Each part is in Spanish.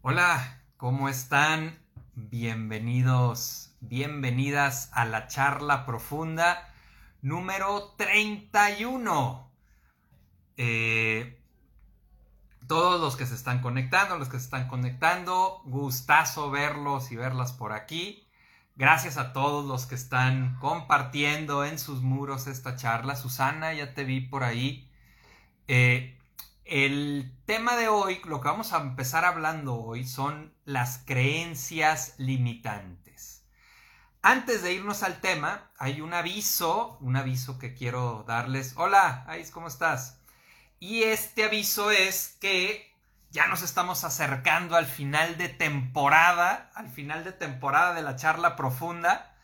Hola, ¿cómo están? Bienvenidos, bienvenidas a la charla profunda número 31. Eh, todos los que se están conectando, los que se están conectando, gustazo verlos y verlas por aquí. Gracias a todos los que están compartiendo en sus muros esta charla. Susana, ya te vi por ahí. Eh, el tema de hoy, lo que vamos a empezar hablando hoy, son las creencias limitantes. Antes de irnos al tema, hay un aviso, un aviso que quiero darles. Hola, Ais, ¿cómo estás? Y este aviso es que ya nos estamos acercando al final de temporada, al final de temporada de la charla profunda.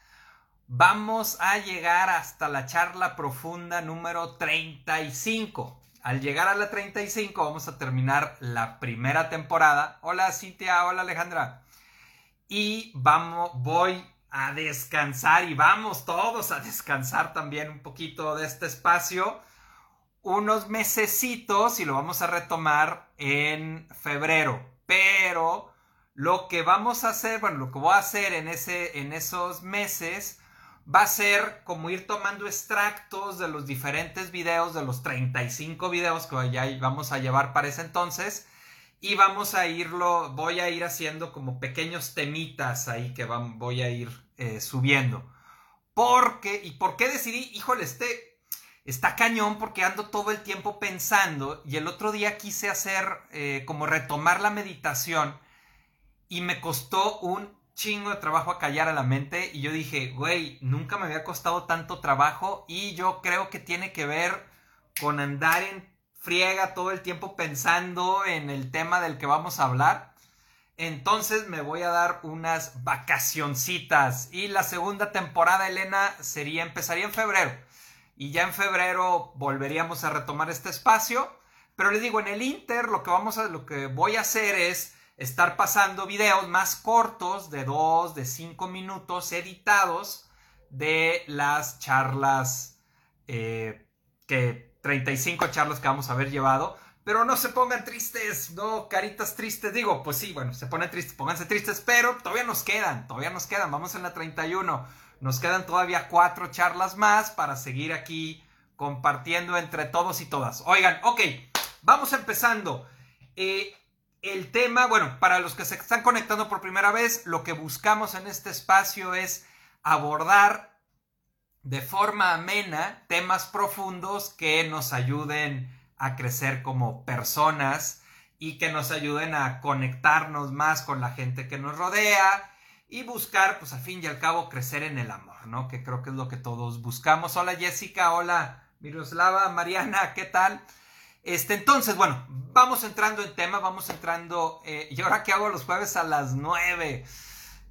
Vamos a llegar hasta la charla profunda número 35. Al llegar a la 35 vamos a terminar la primera temporada. Hola Cintia, hola Alejandra. Y vamos, voy a descansar y vamos todos a descansar también un poquito de este espacio. Unos mesecitos y lo vamos a retomar en febrero. Pero lo que vamos a hacer, bueno, lo que voy a hacer en, ese, en esos meses va a ser como ir tomando extractos de los diferentes videos, de los 35 videos que ya vamos a llevar para ese entonces. Y vamos a irlo, voy a ir haciendo como pequeños temitas ahí que van, voy a ir eh, subiendo. Porque, ¿y por qué decidí? Híjole, este está cañón porque ando todo el tiempo pensando y el otro día quise hacer eh, como retomar la meditación y me costó un chingo de trabajo a callar a la mente y yo dije, güey, nunca me había costado tanto trabajo y yo creo que tiene que ver con andar en friega todo el tiempo pensando en el tema del que vamos a hablar. Entonces me voy a dar unas vacacioncitas y la segunda temporada, Elena, sería empezaría en febrero y ya en febrero volveríamos a retomar este espacio. Pero les digo, en el Inter lo que vamos a, lo que voy a hacer es estar pasando videos más cortos de 2, de 5 minutos editados de las charlas eh, que 35 charlas que vamos a haber llevado. Pero no se pongan tristes, no caritas tristes. Digo, pues sí, bueno, se ponen tristes, pónganse tristes, pero todavía nos quedan, todavía nos quedan. Vamos en la 31. Nos quedan todavía cuatro charlas más para seguir aquí compartiendo entre todos y todas. Oigan, ok, vamos empezando. Eh, el tema, bueno, para los que se están conectando por primera vez, lo que buscamos en este espacio es abordar de forma amena temas profundos que nos ayuden a crecer como personas y que nos ayuden a conectarnos más con la gente que nos rodea y buscar, pues al fin y al cabo, crecer en el amor, ¿no? Que creo que es lo que todos buscamos. Hola Jessica, hola Miroslava, Mariana, ¿qué tal? Este, entonces, bueno, vamos entrando en tema, vamos entrando. Eh, ¿Y ahora qué hago los jueves a las 9?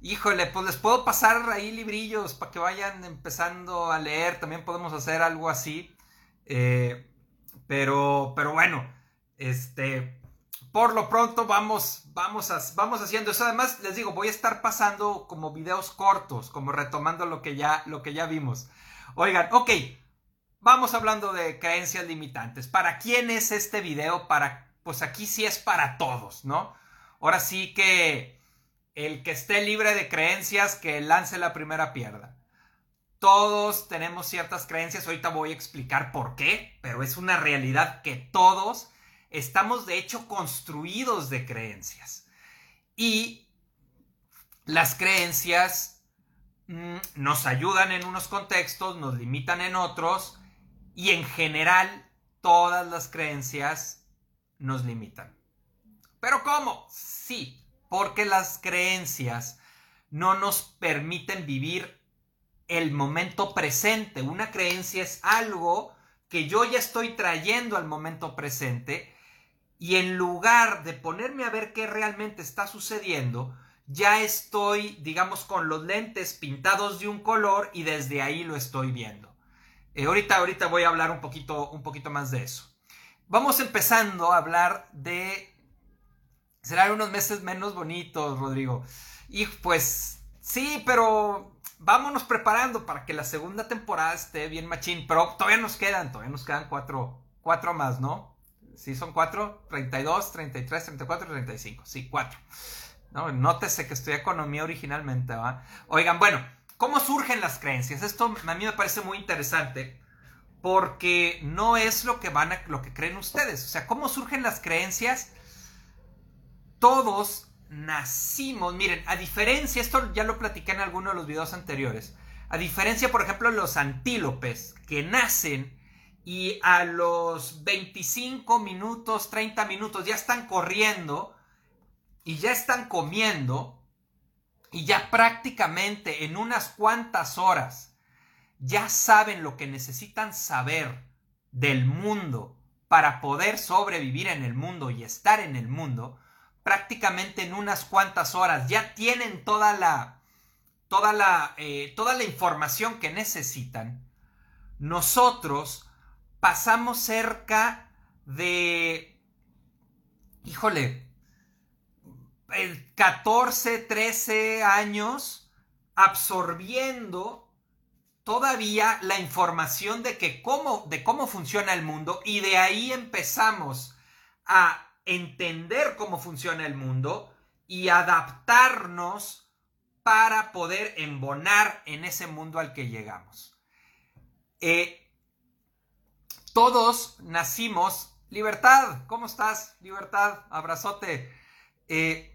Híjole, pues les puedo pasar ahí librillos para que vayan empezando a leer. También podemos hacer algo así. Eh, pero, pero bueno, este, por lo pronto vamos, vamos, vamos haciendo eso. Además, les digo, voy a estar pasando como videos cortos, como retomando lo que ya, lo que ya vimos. Oigan, ok, Vamos hablando de creencias limitantes. ¿Para quién es este video? Para, pues aquí sí es para todos, ¿no? Ahora sí que el que esté libre de creencias, que lance la primera pierda. Todos tenemos ciertas creencias, ahorita voy a explicar por qué, pero es una realidad que todos estamos de hecho construidos de creencias. Y las creencias mm, nos ayudan en unos contextos, nos limitan en otros, y en general, todas las creencias nos limitan. ¿Pero cómo? Sí, porque las creencias no nos permiten vivir el momento presente. Una creencia es algo que yo ya estoy trayendo al momento presente y en lugar de ponerme a ver qué realmente está sucediendo, ya estoy, digamos, con los lentes pintados de un color y desde ahí lo estoy viendo. Eh, ahorita, ahorita voy a hablar un poquito, un poquito más de eso. Vamos empezando a hablar de... Serán unos meses menos bonitos, Rodrigo. Y pues sí, pero vámonos preparando para que la segunda temporada esté bien machín. Pero todavía nos quedan, todavía nos quedan cuatro, cuatro más, ¿no? Sí, son cuatro, 32, 33, 34 y 35. Sí, cuatro. No, nótese que estudié economía originalmente, ¿va? Oigan, bueno, ¿cómo surgen las creencias? Esto a mí me parece muy interesante porque no es lo que van a, lo que creen ustedes. O sea, ¿cómo surgen las creencias? Todos nacimos, miren, a diferencia, esto ya lo platiqué en alguno de los videos anteriores, a diferencia, por ejemplo, los antílopes que nacen y a los 25 minutos, 30 minutos ya están corriendo y ya están comiendo y ya prácticamente en unas cuantas horas ya saben lo que necesitan saber del mundo para poder sobrevivir en el mundo y estar en el mundo, prácticamente en unas cuantas horas ya tienen toda la, toda la, eh, toda la información que necesitan, nosotros pasamos cerca de, híjole, 14, 13 años absorbiendo todavía la información de que cómo, de cómo funciona el mundo y de ahí empezamos a entender cómo funciona el mundo y adaptarnos para poder embonar en ese mundo al que llegamos. Eh, todos nacimos. Libertad, ¿cómo estás? Libertad, abrazote. Eh,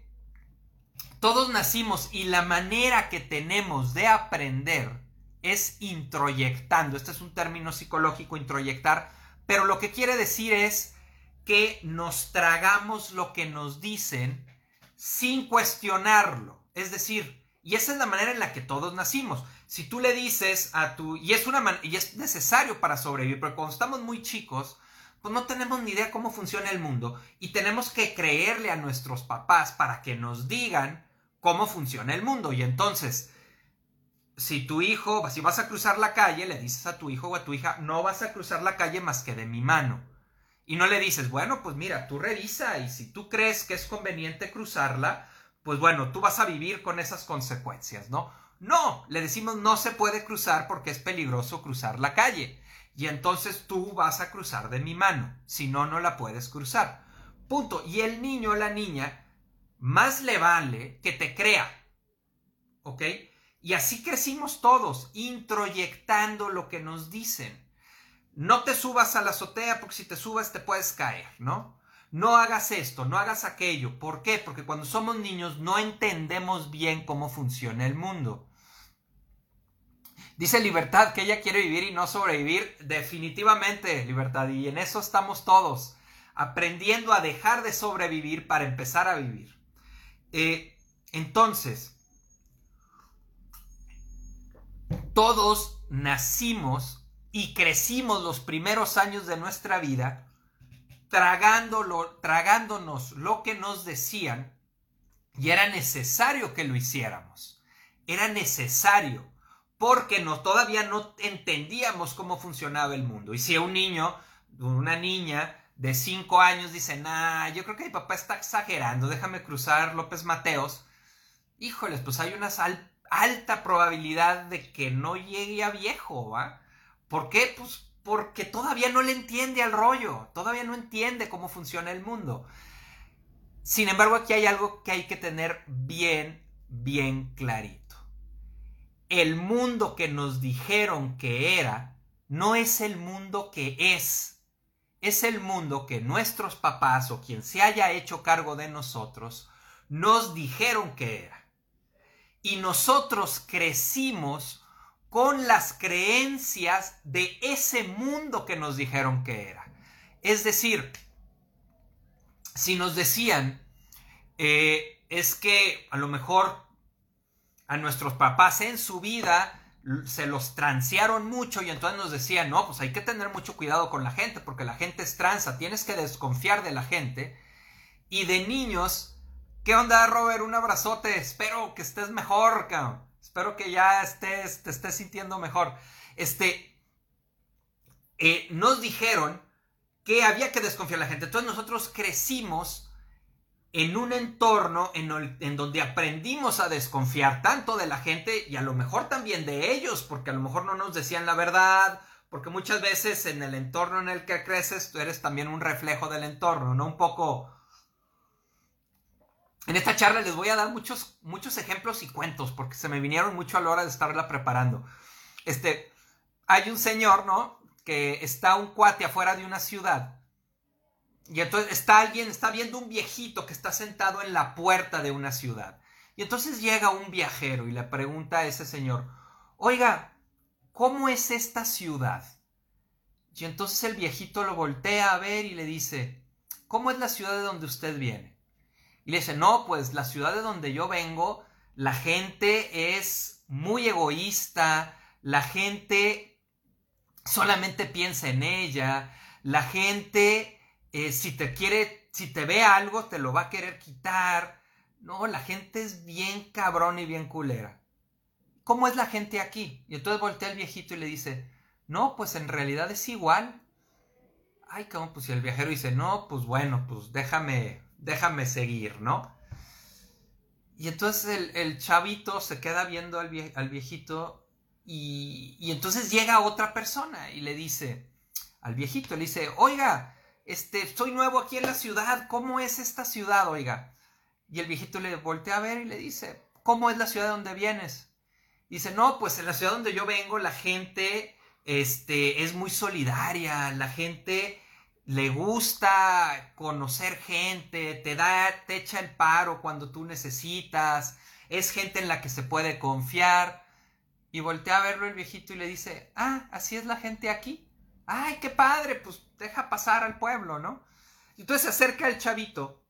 todos nacimos y la manera que tenemos de aprender es introyectando. Este es un término psicológico, introyectar, pero lo que quiere decir es que nos tragamos lo que nos dicen sin cuestionarlo. Es decir, y esa es la manera en la que todos nacimos. Si tú le dices a tu... Y es, una y es necesario para sobrevivir, pero cuando estamos muy chicos, pues no tenemos ni idea cómo funciona el mundo y tenemos que creerle a nuestros papás para que nos digan cómo funciona el mundo. Y entonces, si tu hijo, si vas a cruzar la calle, le dices a tu hijo o a tu hija, no vas a cruzar la calle más que de mi mano. Y no le dices, bueno, pues mira, tú revisa y si tú crees que es conveniente cruzarla, pues bueno, tú vas a vivir con esas consecuencias, ¿no? No, le decimos no se puede cruzar porque es peligroso cruzar la calle. Y entonces tú vas a cruzar de mi mano, si no, no la puedes cruzar. Punto. Y el niño o la niña, más le vale que te crea. ¿Ok? Y así crecimos todos, introyectando lo que nos dicen. No te subas a la azotea porque si te subas te puedes caer, ¿no? no hagas esto, no hagas aquello. ¿Por qué? Porque cuando somos niños no entendemos bien cómo funciona el mundo. Dice Libertad que ella quiere vivir y no sobrevivir. Definitivamente, Libertad. Y en eso estamos todos, aprendiendo a dejar de sobrevivir para empezar a vivir. Eh, entonces, todos nacimos y crecimos los primeros años de nuestra vida tragándolo, tragándonos lo que nos decían y era necesario que lo hiciéramos. Era necesario porque no, todavía no entendíamos cómo funcionaba el mundo. Y si un niño, una niña de 5 años dice, nah, yo creo que mi papá está exagerando, déjame cruzar López Mateos, híjoles, pues hay una alta probabilidad de que no llegue a viejo, ¿va? ¿Por qué? Pues porque todavía no le entiende al rollo, todavía no entiende cómo funciona el mundo. Sin embargo, aquí hay algo que hay que tener bien, bien clarito. El mundo que nos dijeron que era, no es el mundo que es. Es el mundo que nuestros papás o quien se haya hecho cargo de nosotros nos dijeron que era. Y nosotros crecimos con las creencias de ese mundo que nos dijeron que era. Es decir, si nos decían, eh, es que a lo mejor a nuestros papás en su vida se los transearon mucho y entonces nos decían, no, pues hay que tener mucho cuidado con la gente porque la gente es tranza, tienes que desconfiar de la gente. Y de niños, ¿qué onda, Robert? Un abrazote, espero que estés mejor, cabrón. Espero que ya estés, te estés sintiendo mejor. Este, eh, nos dijeron que había que desconfiar a la gente. Entonces nosotros crecimos en un entorno en, donde aprendimos a desconfiar tanto de la gente y a lo mejor también de ellos, porque a lo mejor no nos decían la verdad, porque muchas veces en el entorno en el que creces tú eres también un reflejo del entorno, ¿no? Un poco... En esta charla les voy a dar muchos, muchos ejemplos y cuentos, porque se me vinieron mucho a la hora de estarla preparando. Este, hay un señor, ¿no? Que está un cuate afuera de una ciudad. Y entonces está alguien, está viendo un viejito que está sentado en la puerta de una ciudad. Y entonces llega un viajero y le pregunta a ese señor, oiga, ¿cómo es esta ciudad? Y entonces el viejito lo voltea a ver y le dice, ¿cómo es la ciudad de donde usted viene? Y le dice, no, pues la ciudad de donde yo vengo, la gente es muy egoísta, la gente solamente piensa en ella, la gente eh, si te quiere, si te ve algo, te lo va a querer quitar. No, la gente es bien cabrón y bien culera. ¿Cómo es la gente aquí? Y entonces voltea el viejito y le dice, no, pues en realidad es igual. Ay, ¿cómo? Pues si el viajero dice, no, pues bueno, pues déjame, déjame seguir, ¿no? Y entonces el, chavito se queda viendo al, viejito y, y, entonces llega otra persona y le dice al viejito, le dice, oiga, este, soy nuevo aquí en la ciudad, ¿cómo es esta ciudad, oiga? Y el viejito le voltea a ver y le dice, ¿cómo es la ciudad donde vienes? dice, no, pues en la ciudad donde yo vengo la gente este, es muy solidaria, la gente le gusta conocer gente, te da, te echa el paro cuando tú necesitas, es gente en la que se puede confiar. Y voltea a verlo el viejito y le dice, ah, así es la gente aquí. Ay, qué padre, pues deja pasar al pueblo, ¿no? Entonces se acerca el chavito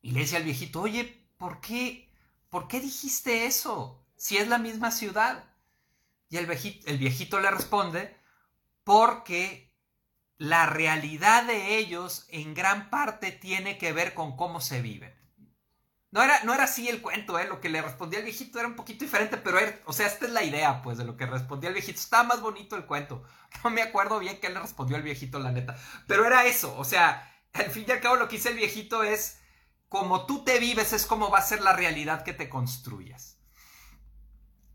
y le dice al viejito, oye, ¿por qué, ¿por qué dijiste eso? Si es la misma ciudad. Y el viejito, el viejito le responde, porque la realidad de ellos en gran parte tiene que ver con cómo se viven. No era, no era así el cuento, ¿eh? Lo que le respondía el viejito era un poquito diferente, pero o sea, esta es la idea, pues, de lo que respondía el viejito. Estaba más bonito el cuento. No me acuerdo bien qué le respondió el viejito, la neta. Pero era eso, o sea, al fin y al cabo lo que dice el viejito es, como tú te vives es como va a ser la realidad que te construyas.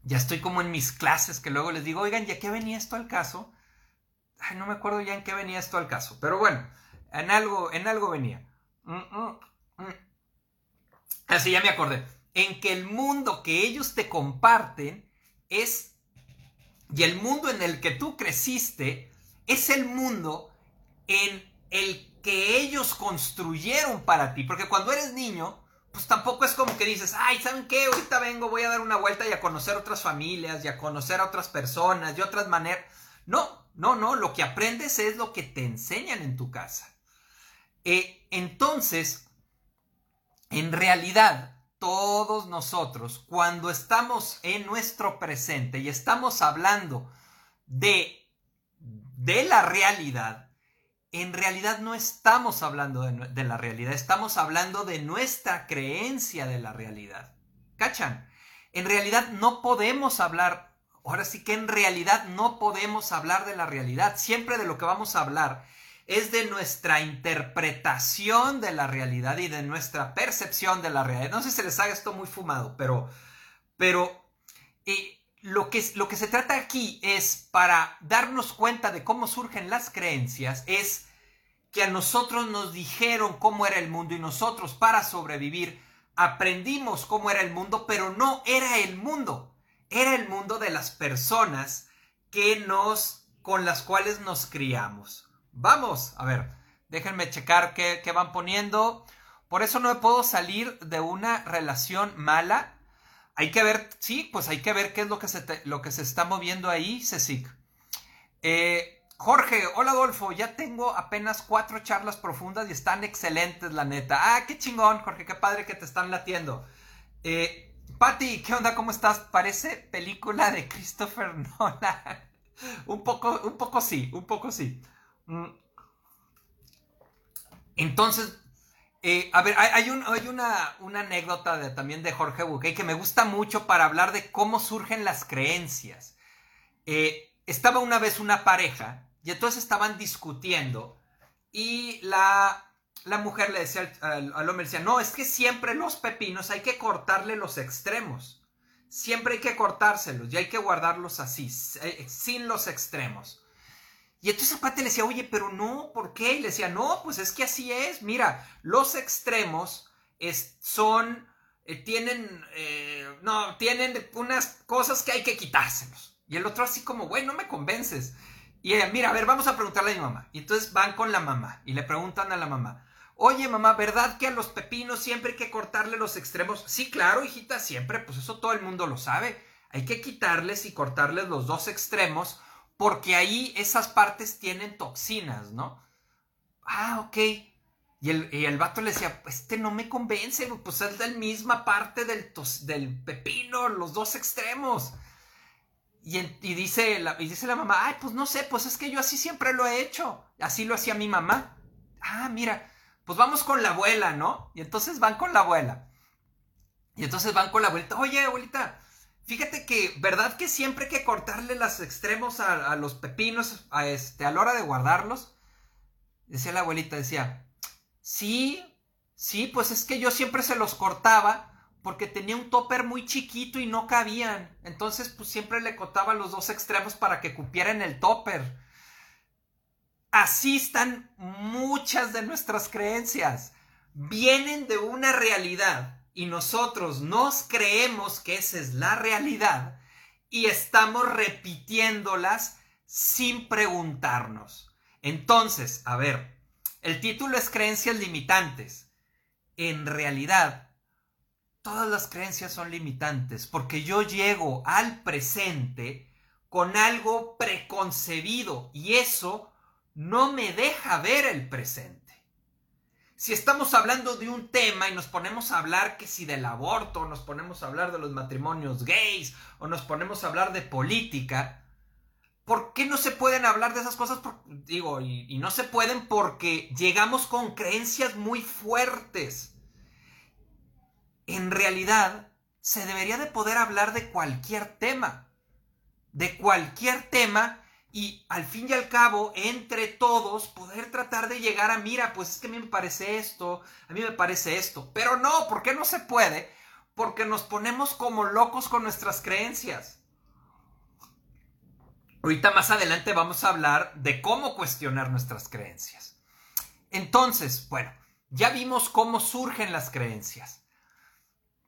Ya estoy como en mis clases que luego les digo, oigan, ¿ya qué venía esto al caso? Ay, no me acuerdo ya en qué venía esto al caso, pero bueno, en algo, en algo venía. Mm, mm, mm. Así ya me acordé. En que el mundo que ellos te comparten es, y el mundo en el que tú creciste, es el mundo en el que ellos construyeron para ti. Porque cuando eres niño, pues tampoco es como que dices, ay, ¿saben qué? Ahorita vengo, voy a dar una vuelta y a conocer otras familias y a conocer a otras personas y otras maneras. No, no, no, lo que aprendes es lo que te enseñan en tu casa. Eh, entonces, en realidad, todos nosotros, cuando estamos en nuestro presente y estamos hablando de, de la realidad, en realidad no estamos hablando de, de, la realidad, estamos hablando de nuestra creencia de la realidad. ¿Cachan? En realidad no podemos hablar, ahora sí que en realidad no podemos hablar de la realidad. Siempre de lo que vamos a hablar es de nuestra interpretación de la realidad y de nuestra percepción de la realidad. No sé si se les haga esto muy fumado, pero, pero eh, lo, que, lo que se trata aquí es para darnos cuenta de cómo surgen las creencias, es que a nosotros nos dijeron cómo era el mundo y nosotros para sobrevivir aprendimos cómo era el mundo, pero no era el mundo, era el mundo de las personas que nos con las cuales nos criamos. Vamos, a ver, déjenme checar qué, van poniendo. Por eso no me puedo salir de una relación mala. Hay que ver, sí, pues hay que ver qué es lo que se, lo que se está moviendo ahí, Cecic. Eh, Jorge, hola Adolfo, ya tengo apenas cuatro charlas profundas y están excelentes, la neta. Ah, qué chingón, Jorge, qué padre que te están latiendo. Eh, Patti, ¿qué onda? ¿Cómo estás? Parece película de Christopher Nolan. un poco, un poco sí, un poco sí. Mm. Entonces, eh, a ver, hay, una, anécdota también de Jorge Buquet que me gusta mucho para hablar de cómo surgen las creencias. Eh, estaba una vez una pareja y entonces estaban discutiendo y la, mujer le decía al, al, hombre, decía, no, es que siempre los pepinos hay que cortarle los extremos. Siempre hay que cortárselos y hay que guardarlos así, sin los extremos. Y entonces el cuate le decía, oye, pero no, ¿por qué? Y le decía, no, pues es que así es. Mira, los extremos son, eh, tienen, eh, no, tienen unas cosas que hay que quitárselos. Y el otro así como, güey, no me convences. Y ella, mira, a ver, vamos a preguntarle a mi mamá. Y entonces van con la mamá y le preguntan a la mamá, oye mamá, ¿verdad que a los pepinos siempre hay que cortarle los extremos? Sí, claro, hijita, siempre, pues eso todo el mundo lo sabe. Hay que quitarles y cortarles los dos extremos porque ahí esas partes tienen toxinas, ¿no? Ah, ok. Y el, y el vato le decía, este no me convence, pues es la misma parte del, del pepino, los dos extremos. Y, dice la, y dice la mamá, ay, pues no sé, pues es que yo así siempre lo he hecho. Así lo hacía mi mamá. Ah, mira, pues vamos con la abuela, ¿no? Y entonces van con la abuela. Y entonces van con la abuelita, oye, abuelita, Fíjate que, ¿verdad que siempre hay que cortarle los extremos a, los pepinos a, este, a la hora de guardarlos? Decía la abuelita, decía, sí, sí, pues es que yo siempre se los cortaba porque tenía un topper muy chiquito y no cabían. Entonces, pues siempre le cortaba los dos extremos para que cupieran el topper. Así están muchas de nuestras creencias. Vienen de una realidad y nosotros nos creemos que esa es la realidad y estamos repitiéndolas sin preguntarnos. Entonces, a ver, el título es creencias limitantes. En realidad, todas las creencias son limitantes porque yo llego al presente con algo preconcebido y eso no me deja ver el presente si estamos hablando de un tema y nos ponemos a hablar que si del aborto, nos ponemos a hablar de los matrimonios gays, o nos ponemos a hablar de política, ¿por qué no se pueden hablar de esas cosas? digo, y, y no se pueden porque llegamos con creencias muy fuertes. En realidad, se debería de poder hablar de cualquier tema. De cualquier tema y al fin y al cabo, entre todos, poder tratar de llegar a, mira, pues es que a mí me parece esto, a mí me parece esto. Pero no, ¿por qué no se puede? Porque nos ponemos como locos con nuestras creencias. Ahorita más adelante vamos a hablar de cómo cuestionar nuestras creencias. Entonces, bueno, ya vimos cómo surgen las creencias.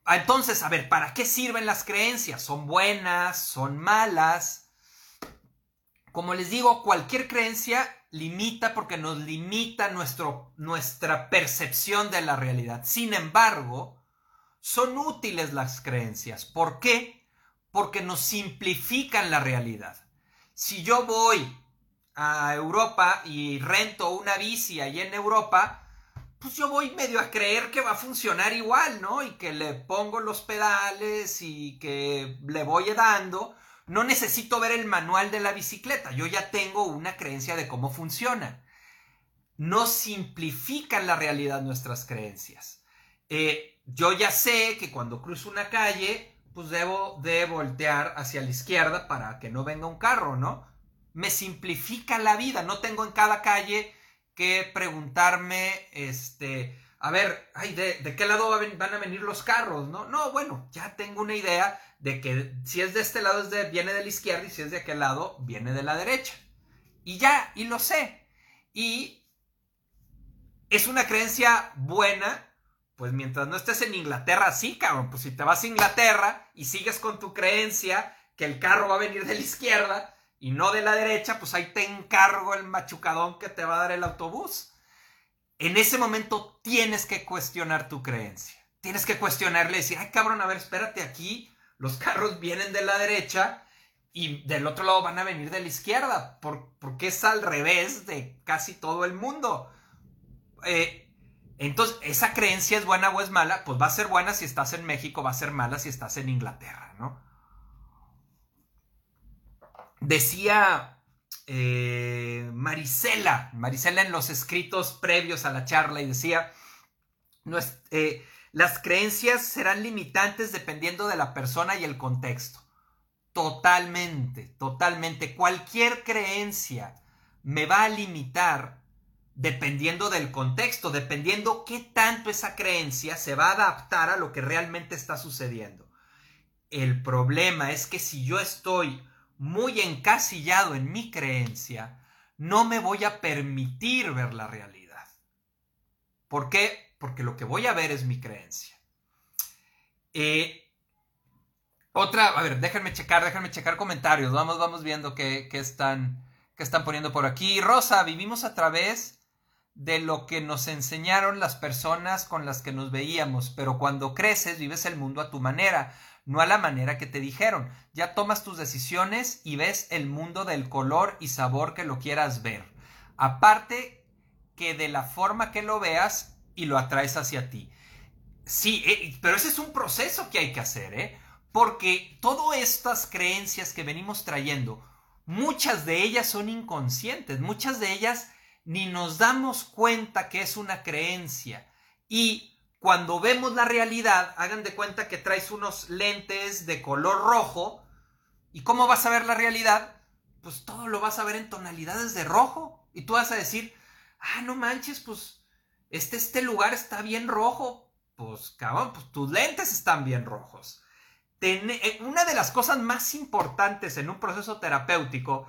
Entonces, a ver, ¿para qué sirven las creencias? ¿Son buenas? ¿Son malas? Como les digo, cualquier creencia limita porque nos limita nuestra percepción de la realidad. Sin embargo, son útiles las creencias. ¿Por qué? Porque nos simplifican la realidad. Si yo voy a Europa y rento una bici ahí en Europa, pues yo voy medio a creer que va a funcionar igual, ¿no? Y que le pongo los pedales y que le voy dando no necesito ver el manual de la bicicleta, yo ya tengo una creencia de cómo funciona. No simplifican la realidad nuestras creencias. Eh, yo ya sé que cuando cruzo una calle, pues debo de voltear hacia la izquierda para que no venga un carro, ¿no? Me simplifica la vida, no tengo en cada calle que preguntarme, este, a ver, ay, ¿de, qué lado van a venir los carros? No, no, bueno, ya tengo una idea de que si es de este lado viene de la izquierda y si es de aquel lado viene de la derecha. Y ya, y lo sé. Y es una creencia buena, pues mientras no estés en Inglaterra, sí, cabrón, pues si te vas a Inglaterra y sigues con tu creencia que el carro va a venir de la izquierda y no de la derecha, pues ahí te encargo el machucadón que te va a dar el autobús. En ese momento tienes que cuestionar tu creencia. Tienes que cuestionarle y decir, ay cabrón, a ver, espérate aquí, los carros vienen de la derecha y del otro lado van a venir de la izquierda, porque es al revés de casi todo el mundo. Eh, entonces, ¿esa creencia es buena o es mala? Pues va a ser buena si estás en México, va a ser mala si estás en Inglaterra, ¿no? Decía eh, Marisela, Marisela en los escritos previos a la charla y decía, eh, las creencias serán limitantes dependiendo de la persona y el contexto. Totalmente, totalmente. Cualquier creencia me va a limitar dependiendo del contexto, dependiendo qué tanto esa creencia se va a adaptar a lo que realmente está sucediendo. El problema es que si yo estoy muy encasillado en mi creencia, no me voy a permitir ver la realidad. ¿Por qué? Porque lo que voy a ver es mi creencia. Eh, otra, a ver, déjenme checar, déjenme checar comentarios. Vamos, vamos viendo qué, están, qué están poniendo por aquí. Rosa, vivimos a través de lo que nos enseñaron las personas con las que nos veíamos, pero cuando creces vives el mundo a tu manera, no a la manera que te dijeron. Ya tomas tus decisiones y ves el mundo del color y sabor que lo quieras ver. Aparte que de la forma que lo veas y lo atraes hacia ti. Sí, eh, pero ese es un proceso que hay que hacer, ¿eh? Porque todas estas creencias que venimos trayendo, muchas de ellas son inconscientes, muchas de ellas ni nos damos cuenta que es una creencia. Y cuando vemos la realidad, hagan de cuenta que traes unos lentes de color rojo. ¿Y cómo vas a ver la realidad? Pues todo lo vas a ver en tonalidades de rojo. Y tú vas a decir, ah, no manches, pues este, este lugar está bien rojo pues cabrón, pues tus lentes están bien rojos. Eh, una de las cosas más importantes en un proceso terapéutico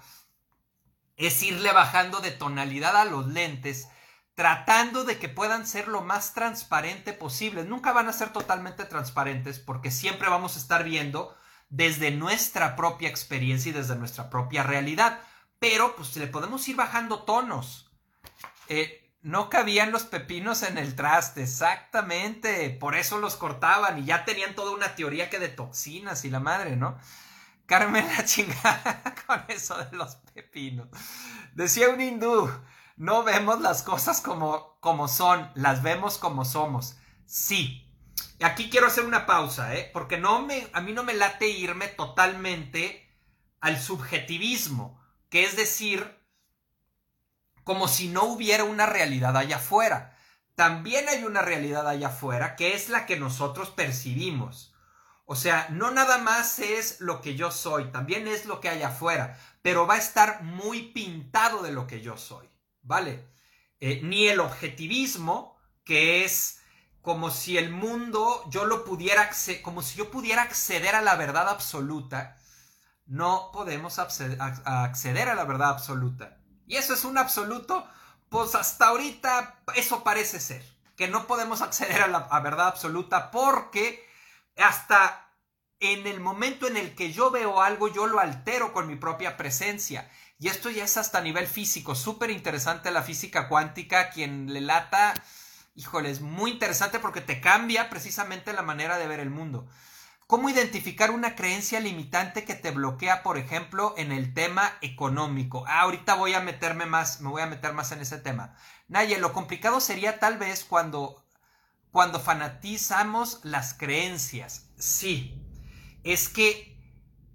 es irle bajando de tonalidad a los lentes, tratando de que puedan ser lo más transparente posible. Nunca van a ser totalmente transparentes porque siempre vamos a estar viendo desde nuestra propia experiencia y desde nuestra propia realidad. Pero pues le podemos ir bajando tonos. Eh, no cabían los pepinos en el traste, exactamente. Por eso los cortaban y ya tenían toda una teoría que de toxinas y la madre, ¿no? Carmen la chingada con eso de los pepinos. Decía un hindú, no vemos las cosas como, como son, las vemos como somos. Sí. Aquí quiero hacer una pausa, ¿eh? Porque no me, a mí no me late irme totalmente al subjetivismo, que es decir, como si no hubiera una realidad allá afuera. También hay una realidad allá afuera que es la que nosotros percibimos. O sea, no nada más es lo que yo soy, también es lo que hay afuera, pero va a estar muy pintado de lo que yo soy, ¿vale? Eh, ni el objetivismo, que es como si el mundo yo lo pudiera, como si yo pudiera acceder a la verdad absoluta, no podemos acceder a la verdad absoluta. Y eso es un absoluto, pues hasta ahorita eso parece ser, que no podemos acceder a la verdad absoluta porque hasta en el momento en el que yo veo algo, yo lo altero con mi propia presencia. Y esto ya es hasta nivel físico, súper interesante la física cuántica, quien le lata, híjole, es muy interesante porque te cambia precisamente la manera de ver el mundo. ¿Cómo identificar una creencia limitante que te bloquea, por ejemplo, en el tema económico? Ah, ahorita voy a meterme más, me voy a meter más en ese tema. Naye, lo complicado sería tal vez cuando, cuando fanatizamos las creencias. Sí, es que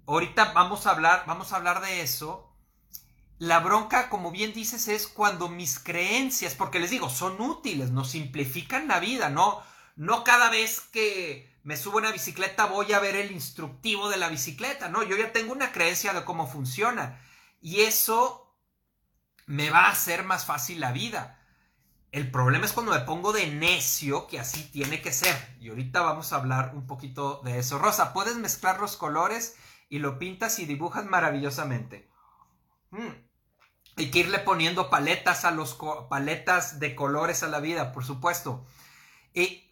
ahorita vamos a hablar, vamos a hablar de eso. La bronca, como bien dices, es cuando mis creencias, porque les digo, son útiles, nos simplifican la vida, no, no cada vez que me subo una bicicleta, voy a ver el instructivo de la bicicleta, ¿no? Yo ya tengo una creencia de cómo funciona. Y eso me va a hacer más fácil la vida. El problema es cuando me pongo de necio, que así tiene que ser. Y ahorita vamos a hablar un poquito de eso. Rosa, puedes mezclar los colores y lo pintas y dibujas maravillosamente. Mm. Hay que irle poniendo paletas a los paletas de colores a la vida, por supuesto. Eh,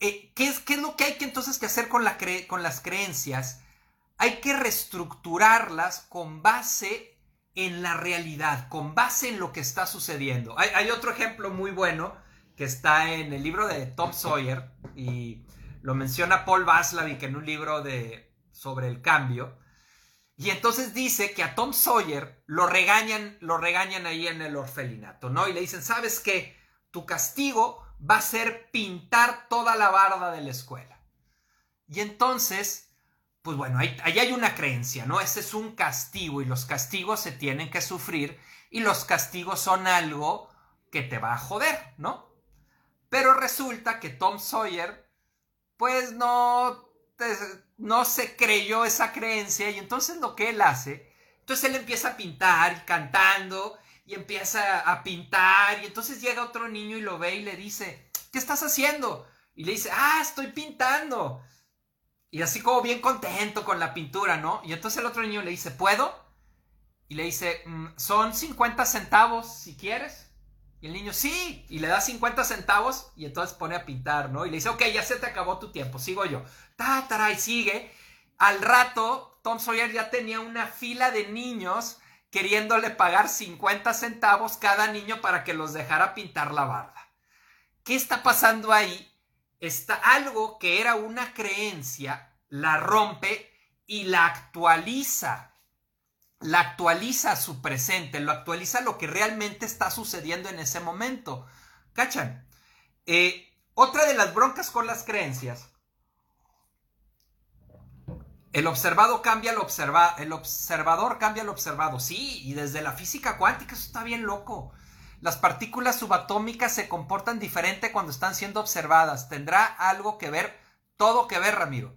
¿qué, es, ¿qué, es, lo que hay que entonces que hacer con, con las creencias? Hay que reestructurarlas con base en la realidad, con base en lo que está sucediendo. Hay, hay otro ejemplo muy bueno que está en el libro de Tom Sawyer y lo menciona Paul Vaslavic en un libro de, sobre el cambio. Y entonces dice que a Tom Sawyer lo regañan, lo regañan ahí en el orfelinato, ¿no? Y le dicen, ¿sabes qué? Tu castigo va a ser pintar toda la barda de la escuela. Y entonces, pues bueno, ahí, hay una creencia, ¿no? Ese es un castigo y los castigos se tienen que sufrir y los castigos son algo que te va a joder, ¿no? Pero resulta que Tom Sawyer, pues no, no se creyó esa creencia y entonces lo que él hace, entonces él empieza a pintar cantando y empieza a pintar y entonces llega otro niño y lo ve y le dice, ¿qué estás haciendo? Y le dice, ah, estoy pintando. Y así como bien contento con la pintura, ¿no? Y entonces el otro niño le dice, ¿puedo? y le dice, mm, son 50 centavos si quieres. Y el niño, sí, y le da 50 centavos y entonces pone a pintar, ¿no? Y le dice, ok, ya se te acabó tu tiempo, sigo yo. Ta, y sigue. Al rato, Tom Sawyer ya tenía una fila de niños queriéndole pagar 50 centavos cada niño para que los dejara pintar la barda. ¿Qué está pasando ahí? Está algo que era una creencia, la rompe y la actualiza la actualiza su presente, lo actualiza lo que realmente está sucediendo en ese momento. ¿Cachan? Eh, otra de las broncas con las creencias. El observado cambia observa el observador cambia al observado. Sí, y desde la física cuántica eso está bien loco. Las partículas subatómicas se comportan diferente cuando están siendo observadas. Tendrá algo que ver, todo que ver, Ramiro.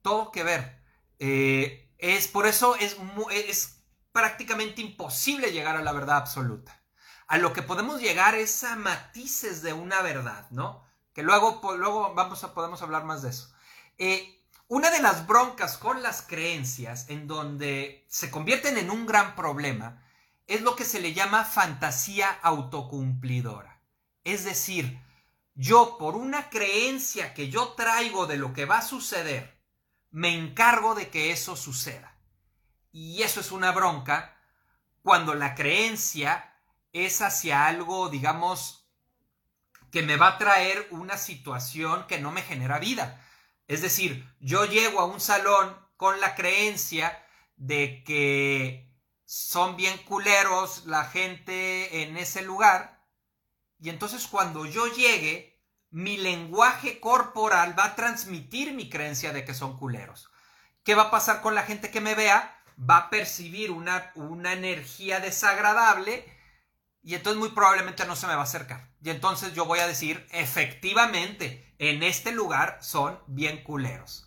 Todo que ver. Eh, es por eso es, es prácticamente imposible llegar a la verdad absoluta. A lo que podemos llegar es a matices de una verdad, ¿no? Que luego, luego vamos a, podemos hablar más de eso. Eh, una de las broncas con las creencias en donde se convierten en un gran problema es lo que se le llama fantasía autocumplidora. Es decir, yo por una creencia que yo traigo de lo que va a suceder, me encargo de que eso suceda. Y eso es una bronca cuando la creencia es hacia algo, digamos, que me va a traer una situación que no me genera vida. Es decir, yo llego a un salón con la creencia de que son bien culeros la gente en ese lugar y entonces cuando yo llegue, mi lenguaje corporal va a transmitir mi creencia de que son culeros. ¿Qué va a pasar con la gente que me vea? va a percibir una, una energía desagradable y entonces muy probablemente no se me va a acercar. Y entonces yo voy a decir, efectivamente, en este lugar son bien culeros.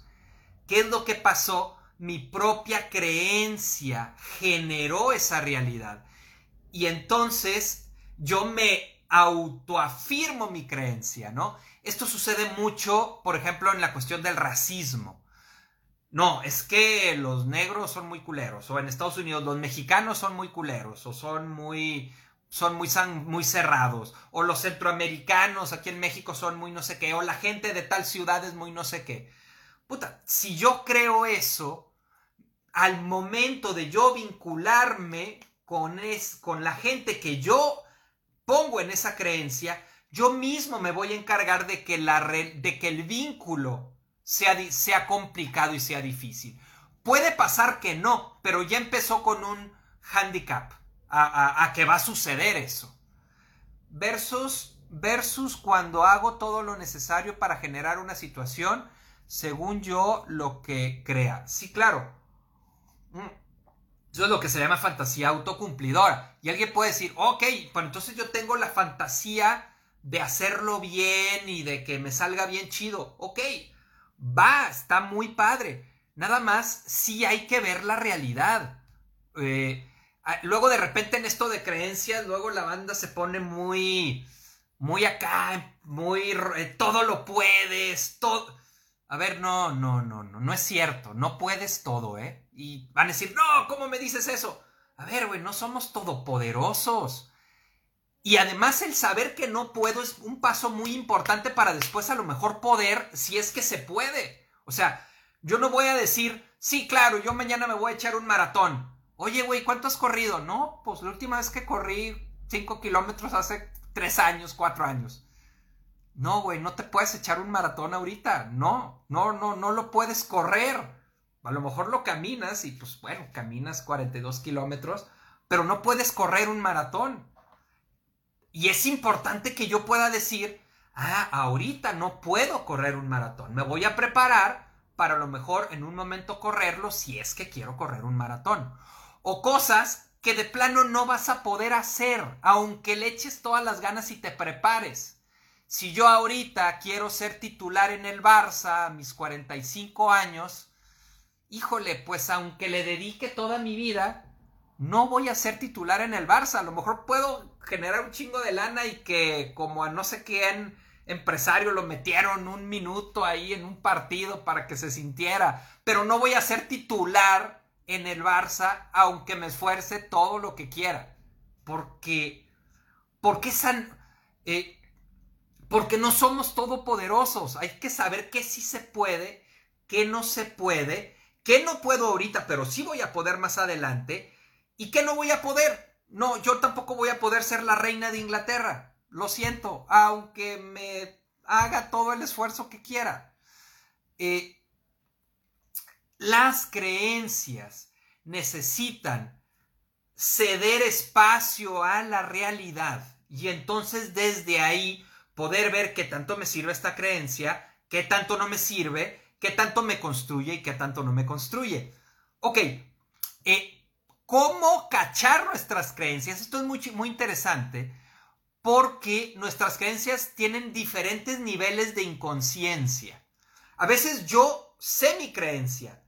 ¿Qué es lo que pasó? Mi propia creencia generó esa realidad. Y entonces yo me autoafirmo mi creencia, ¿no? Esto sucede mucho, por ejemplo, en la cuestión del racismo no, es que los negros son muy culeros, o en Estados Unidos los mexicanos son muy culeros, o son muy, son muy, muy cerrados, o los centroamericanos aquí en México son muy no sé qué, o la gente de tal ciudad es muy no sé qué. Puta, si yo creo eso, al momento de yo vincularme con, es, con la gente que yo pongo en esa creencia, yo mismo me voy a encargar de que, la, de que el vínculo sea, complicado y sea difícil. Puede pasar que no, pero ya empezó con un handicap a, que va a suceder eso. Versus, versus cuando hago todo lo necesario para generar una situación según yo lo que crea. Sí, claro. Mm. Eso es lo que se llama fantasía autocumplidora. Y alguien puede decir, ok, pues entonces yo tengo la fantasía de hacerlo bien y de que me salga bien chido. Ok, va, está muy padre. Nada más sí hay que ver la realidad. Eh, luego de repente en esto de creencias, luego la banda se pone muy, muy acá, muy, eh, todo lo puedes, todo. A ver, no, no, no, no, no es cierto, no puedes todo, ¿eh? Y van a decir, no, ¿cómo me dices eso? A ver, güey, no somos todopoderosos. Y además el saber que no puedo es un paso muy importante para después a lo mejor poder, si es que se puede. O sea, yo no voy a decir, sí, claro, yo mañana me voy a echar un maratón. Oye, güey, ¿cuánto has corrido? No, pues la última vez que corrí 5 kilómetros hace 3 años, 4 años. No, güey, no te puedes echar un maratón ahorita. No, no, no, no lo puedes correr. A lo mejor lo caminas y pues bueno, caminas 42 kilómetros, pero no puedes correr un maratón. Y es importante que yo pueda decir, ah, ahorita no puedo correr un maratón, me voy a preparar para a lo mejor en un momento correrlo si es que quiero correr un maratón. O cosas que de plano no vas a poder hacer, aunque le eches todas las ganas y te prepares. Si yo ahorita quiero ser titular en el Barça a mis 45 años, híjole, pues aunque le dedique toda mi vida, no voy a ser titular en el Barça. A lo mejor puedo generar un chingo de lana y que como a no sé quién empresario lo metieron un minuto ahí en un partido para que se sintiera, pero no voy a ser titular en el Barça, aunque me esfuerce todo lo que quiera. Porque, porque san, eh, porque no somos todopoderosos. Hay que saber qué sí se puede, qué no se puede, qué no puedo ahorita, pero sí voy a poder más adelante, y qué no voy a poder. No, yo tampoco voy a poder ser la reina de Inglaterra. Lo siento, aunque me haga todo el esfuerzo que quiera. Eh, las creencias necesitan ceder espacio a la realidad y entonces desde ahí poder ver qué tanto me sirve esta creencia, qué tanto no me sirve, qué tanto me construye y qué tanto no me construye. Ok, eh, ¿cómo cachar nuestras creencias? Esto es muy, muy interesante porque nuestras creencias tienen diferentes niveles de inconsciencia. A veces yo sé mi creencia,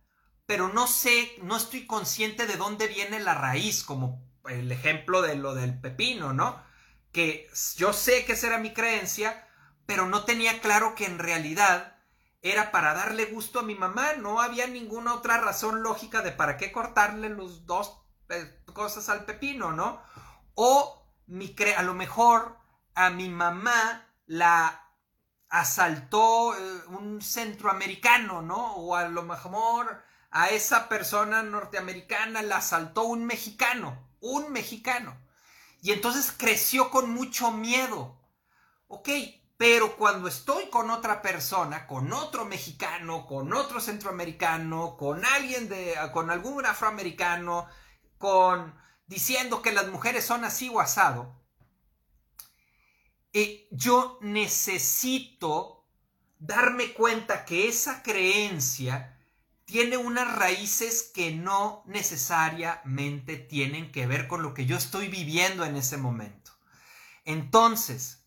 pero no sé, no estoy consciente de dónde viene la raíz, como el ejemplo de lo del pepino, ¿no? Que yo sé que esa era mi creencia, pero no tenía claro que en realidad era para darle gusto a mi mamá, no había ninguna otra razón lógica de para qué cortarle los dos eh, cosas al pepino, ¿no? O mi a lo mejor a mi mamá la asaltó eh, un centroamericano, ¿no? O a lo mejor a esa persona norteamericana la asaltó un mexicano, un mexicano. Y entonces creció con mucho miedo. Ok, pero cuando estoy con otra persona, con otro mexicano, con otro centroamericano, con alguien de, con algún afroamericano, con diciendo que las mujeres son así o asado, eh, yo necesito darme cuenta que esa creencia tiene unas raíces que no necesariamente tienen que ver con lo que yo estoy viviendo en ese momento. Entonces,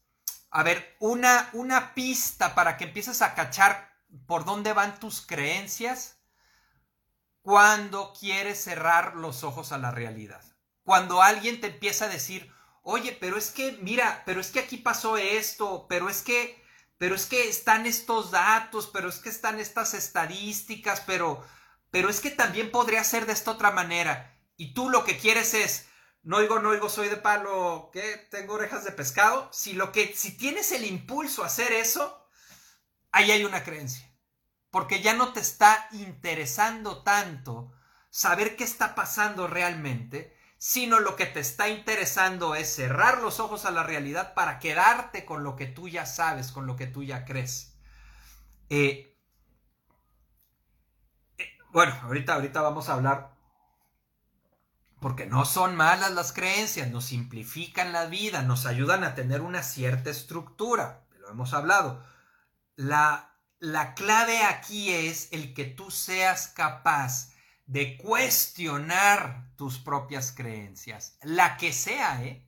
a ver, una, una pista para que empieces a cachar por dónde van tus creencias cuando quieres cerrar los ojos a la realidad. Cuando alguien te empieza a decir, oye, pero es que, mira, pero es que aquí pasó esto, pero es que pero es que están estos datos, pero es que están estas estadísticas, pero, pero es que también podría ser de esta otra manera. Y tú lo que quieres es, no oigo, no oigo, soy de palo, ¿qué? Tengo orejas de pescado. Si lo que, si tienes el impulso a hacer eso, ahí hay una creencia. Porque ya no te está interesando tanto saber qué está pasando realmente, sino lo que te está interesando es cerrar los ojos a la realidad para quedarte con lo que tú ya sabes, con lo que tú ya crees. Eh, eh, bueno, ahorita, ahorita vamos a hablar, porque no son malas las creencias, nos simplifican la vida, nos ayudan a tener una cierta estructura, lo hemos hablado. La, la clave aquí es el que tú seas capaz de cuestionar tus propias creencias, la que sea, ¿eh?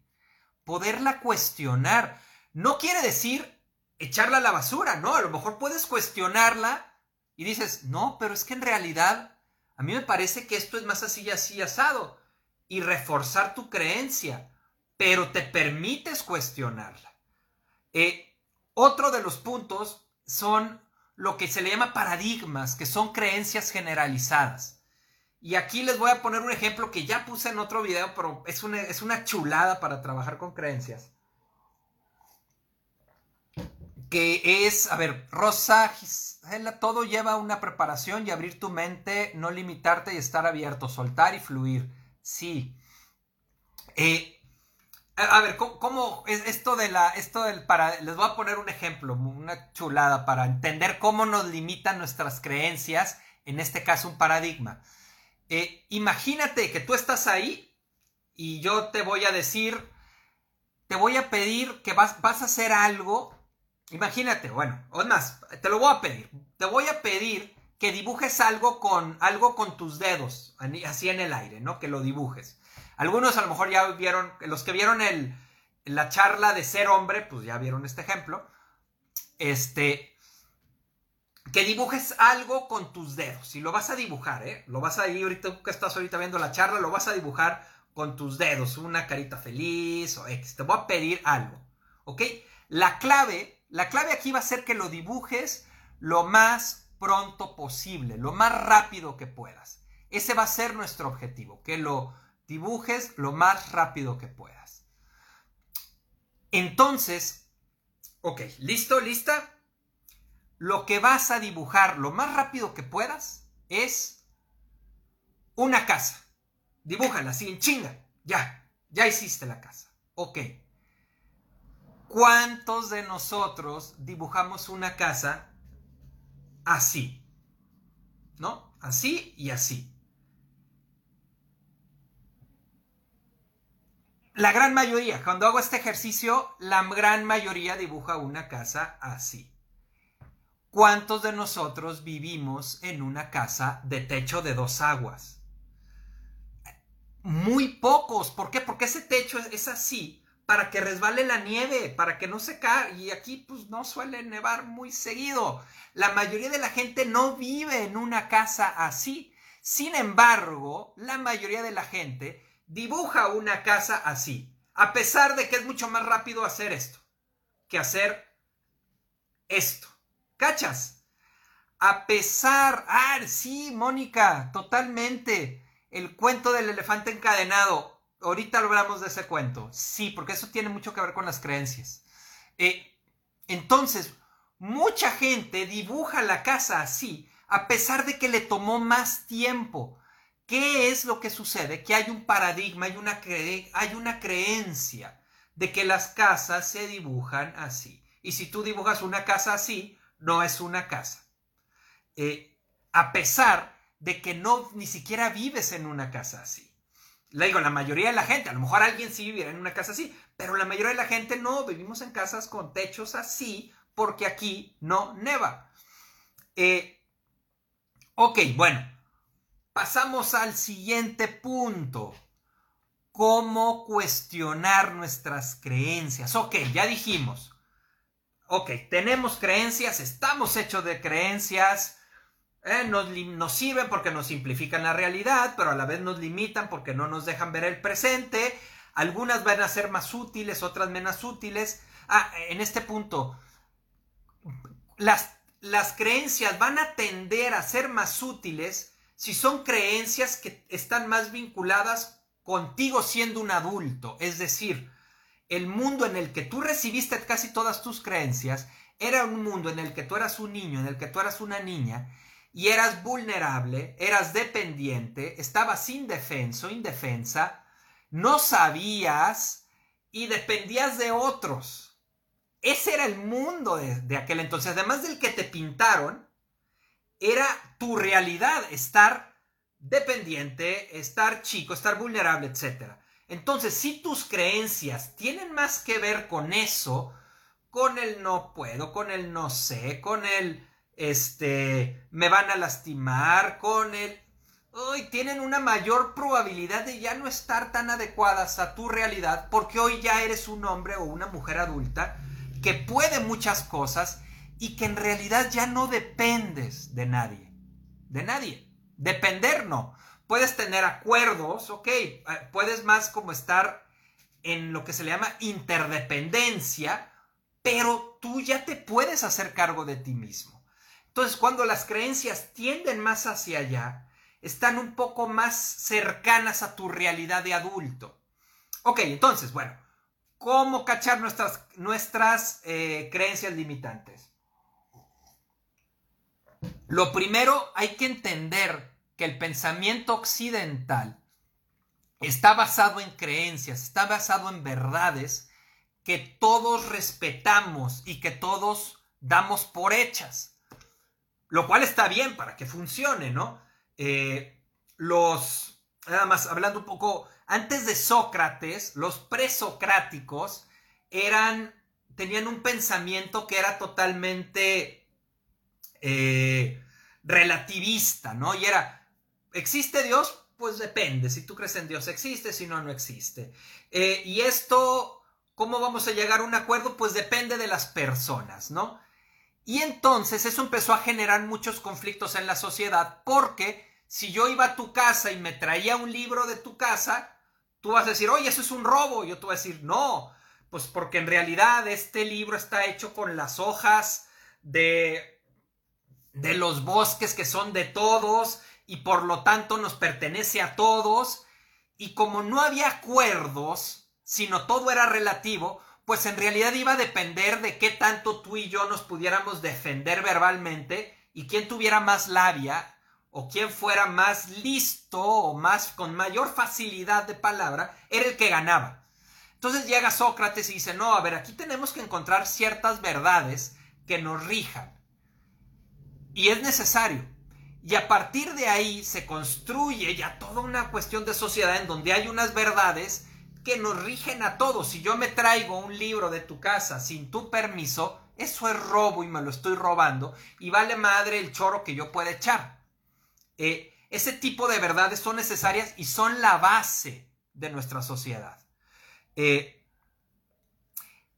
Poderla cuestionar. No quiere decir echarla a la basura, ¿no? A lo mejor puedes cuestionarla y dices, no, pero es que en realidad a mí me parece que esto es más así y así asado. Y reforzar tu creencia, pero te permites cuestionarla. Eh, otro de los puntos son lo que se le llama paradigmas, que son creencias generalizadas. Y aquí les voy a poner un ejemplo que ya puse en otro video, pero es una, es una chulada para trabajar con creencias. Que es, a ver, Rosa todo lleva una preparación y abrir tu mente, no limitarte y estar abierto, soltar y fluir. Sí. Eh, a, ver, ¿cómo, es esto de la, esto del para, les voy a poner un ejemplo, una chulada para entender cómo nos limitan nuestras creencias, en este caso un paradigma. Eh, imagínate que tú estás ahí y yo te voy a decir, te voy a pedir que vas, vas a hacer algo. Imagínate, bueno, o más, te lo voy a pedir. Te voy a pedir que dibujes algo con, algo con tus dedos, así en el aire, ¿no? Que lo dibujes. Algunos a lo mejor ya vieron, los que vieron el, la charla de ser hombre, pues ya vieron este ejemplo. Este, que dibujes algo con tus dedos. Y lo vas a dibujar, ¿eh? Lo vas a ir, ahorita que estás ahorita viendo la charla, lo vas a dibujar con tus dedos. Una carita feliz o X. Te voy a pedir algo. ¿Ok? La clave, la clave aquí va a ser que lo dibujes lo más pronto posible, lo más rápido que puedas. Ese va a ser nuestro objetivo, que lo dibujes lo más rápido que puedas. Entonces, ok, ¿listo? ¿Lista? Lo que vas a dibujar lo más rápido que puedas es una casa. Dibújala así en chinga. Ya, ya hiciste la casa. Ok. ¿Cuántos de nosotros dibujamos una casa así? ¿No? Así y así. La gran mayoría, cuando hago este ejercicio, la gran mayoría dibuja una casa así. ¿Cuántos de nosotros vivimos en una casa de techo de dos aguas? Muy pocos. ¿Por qué? Porque ese techo es así para que resbale la nieve, para que no se caiga. Y aquí pues no suele nevar muy seguido. La mayoría de la gente no vive en una casa así. Sin embargo, la mayoría de la gente dibuja una casa así, a pesar de que es mucho más rápido hacer esto que hacer esto. ¿Cachas? A pesar, ah, sí, Mónica, totalmente. El cuento del elefante encadenado. Ahorita hablamos de ese cuento. Sí, porque eso tiene mucho que ver con las creencias. Eh, entonces, mucha gente dibuja la casa así, a pesar de que le tomó más tiempo. ¿Qué es lo que sucede? Que hay un paradigma, hay una, hay una creencia de que las casas se dibujan así. Y si tú dibujas una casa así, no es una casa. Eh, a pesar de que no ni siquiera vives en una casa así. Le digo, la mayoría de la gente, a lo mejor alguien sí viviera en una casa así, pero la mayoría de la gente no, vivimos en casas con techos así porque aquí no neva. Eh, ok, bueno, Pasamos al siguiente punto. ¿Cómo cuestionar nuestras creencias? Ok, ya dijimos. Ok, tenemos creencias, estamos hechos de creencias. Eh, nos, nos, sirven porque nos simplifican la realidad, pero a la vez nos limitan porque no nos dejan ver el presente. Algunas van a ser más útiles, otras menos útiles. Ah, en este punto, las, las creencias van a tender a ser más útiles si son creencias que están más vinculadas contigo siendo un adulto. Es decir, el mundo en el que tú recibiste casi todas tus creencias era un mundo en el que tú eras un niño, en el que tú eras una niña y eras vulnerable, eras dependiente, estabas indefenso, indefensa, no sabías y dependías de otros. Ese era el mundo de, de aquel entonces. Además del que te pintaron, era tu realidad, estar dependiente, estar chico, estar vulnerable, etc. Entonces, si tus creencias tienen más que ver con eso, con el no puedo, con el no sé, con el este me van a lastimar, con el hoy tienen una mayor probabilidad de ya no estar tan adecuadas a tu realidad porque hoy ya eres un hombre o una mujer adulta que puede muchas cosas y que en realidad ya no dependes de nadie. De nadie. Depender no. Puedes tener acuerdos, ok. Eh, puedes más como estar en lo que se le llama interdependencia, pero tú ya te puedes hacer cargo de ti mismo. Entonces, cuando las creencias tienden más hacia allá, están un poco más cercanas a tu realidad de adulto. Ok, entonces, bueno, ¿cómo cachar nuestras, nuestras eh, creencias limitantes? Lo primero, hay que entender que el pensamiento occidental está basado en creencias, está basado en verdades que todos respetamos y que todos damos por hechas. Lo cual está bien para que funcione, ¿no? Eh, los, nada más hablando un poco, antes de Sócrates, los presocráticos eran, tenían un pensamiento que era totalmente eh, relativista, ¿no? Y era, ¿existe Dios? Pues depende, si tú crees en Dios existe, si no, no existe. Eh, y esto, ¿cómo vamos a llegar a un acuerdo? Pues depende de las personas, ¿no? Y entonces eso empezó a generar muchos conflictos en la sociedad porque si yo iba a tu casa y me traía un libro de tu casa, tú vas a decir, oye, eso es un robo. Yo te voy a decir, no, pues porque en realidad este libro está hecho con las hojas de de los bosques que son de todos y por lo tanto nos pertenece a todos y como no había acuerdos, sino todo era relativo, pues en realidad iba a depender de qué tanto tú y yo nos pudiéramos defender verbalmente y quién tuviera más labia o quién fuera más listo o más con mayor facilidad de palabra, era el que ganaba. Entonces llega Sócrates y dice, no, a ver, aquí tenemos que encontrar ciertas verdades que nos rijan. Y es necesario. Y a partir de ahí se construye ya toda una cuestión de sociedad en donde hay unas verdades que nos rigen a todos. Si yo me traigo un libro de tu casa sin tu permiso, eso es robo y me lo estoy robando y vale madre el choro que yo pueda echar. Eh, ese tipo de verdades son necesarias y son la base de nuestra sociedad. Eh,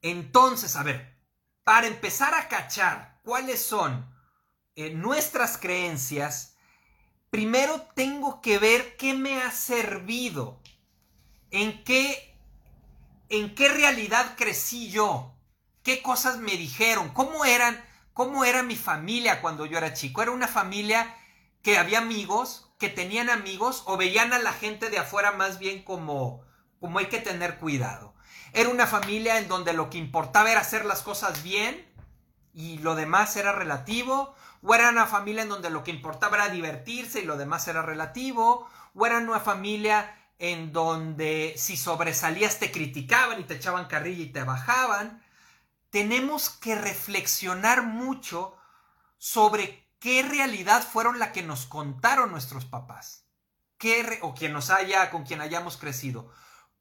entonces, a ver, para empezar a cachar cuáles son eh, nuestras creencias, primero tengo que ver qué me ha servido, en qué, en qué realidad crecí yo, qué cosas me dijeron, cómo eran, cómo era mi familia cuando yo era chico. Era una familia que había amigos, que tenían amigos o veían a la gente de afuera más bien como, como hay que tener cuidado. Era una familia en donde lo que importaba era hacer las cosas bien y lo demás era relativo o era una familia en donde lo que importaba era divertirse y lo demás era relativo, o era una familia en donde si sobresalías te criticaban y te echaban carrilla y te bajaban. Tenemos que reflexionar mucho sobre qué realidad fueron la que nos contaron nuestros papás, qué, o quien nos haya, con quien hayamos crecido.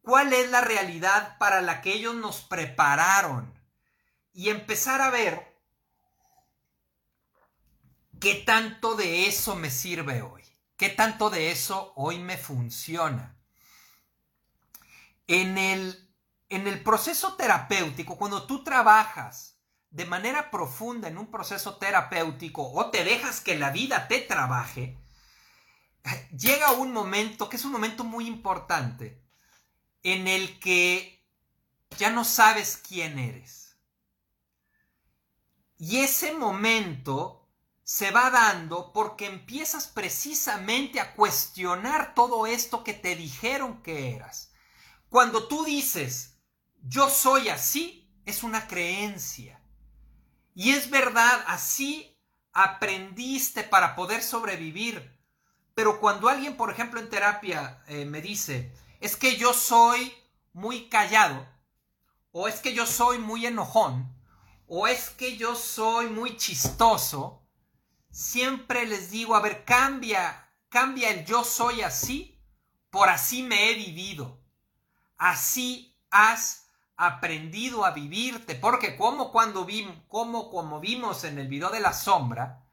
¿Cuál es la realidad para la que ellos nos prepararon? Y empezar a ver ¿Qué tanto de eso me sirve hoy? ¿Qué tanto de eso hoy me funciona? En el, en el proceso terapéutico, cuando tú trabajas de manera profunda en un proceso terapéutico o te dejas que la vida te trabaje, llega un momento que es un momento muy importante en el que ya no sabes quién eres. Y ese momento se va dando porque empiezas precisamente a cuestionar todo esto que te dijeron que eras. Cuando tú dices, yo soy así, es una creencia. Y es verdad, así aprendiste para poder sobrevivir. Pero cuando alguien, por ejemplo, en terapia eh, me dice, es que yo soy muy callado, o es que yo soy muy enojón, o es que yo soy muy chistoso, siempre les digo, a ver, cambia, cambia el yo soy así por así me he vivido. Así has aprendido a vivirte, porque como cuando vimos, como, como vimos en el video de la sombra,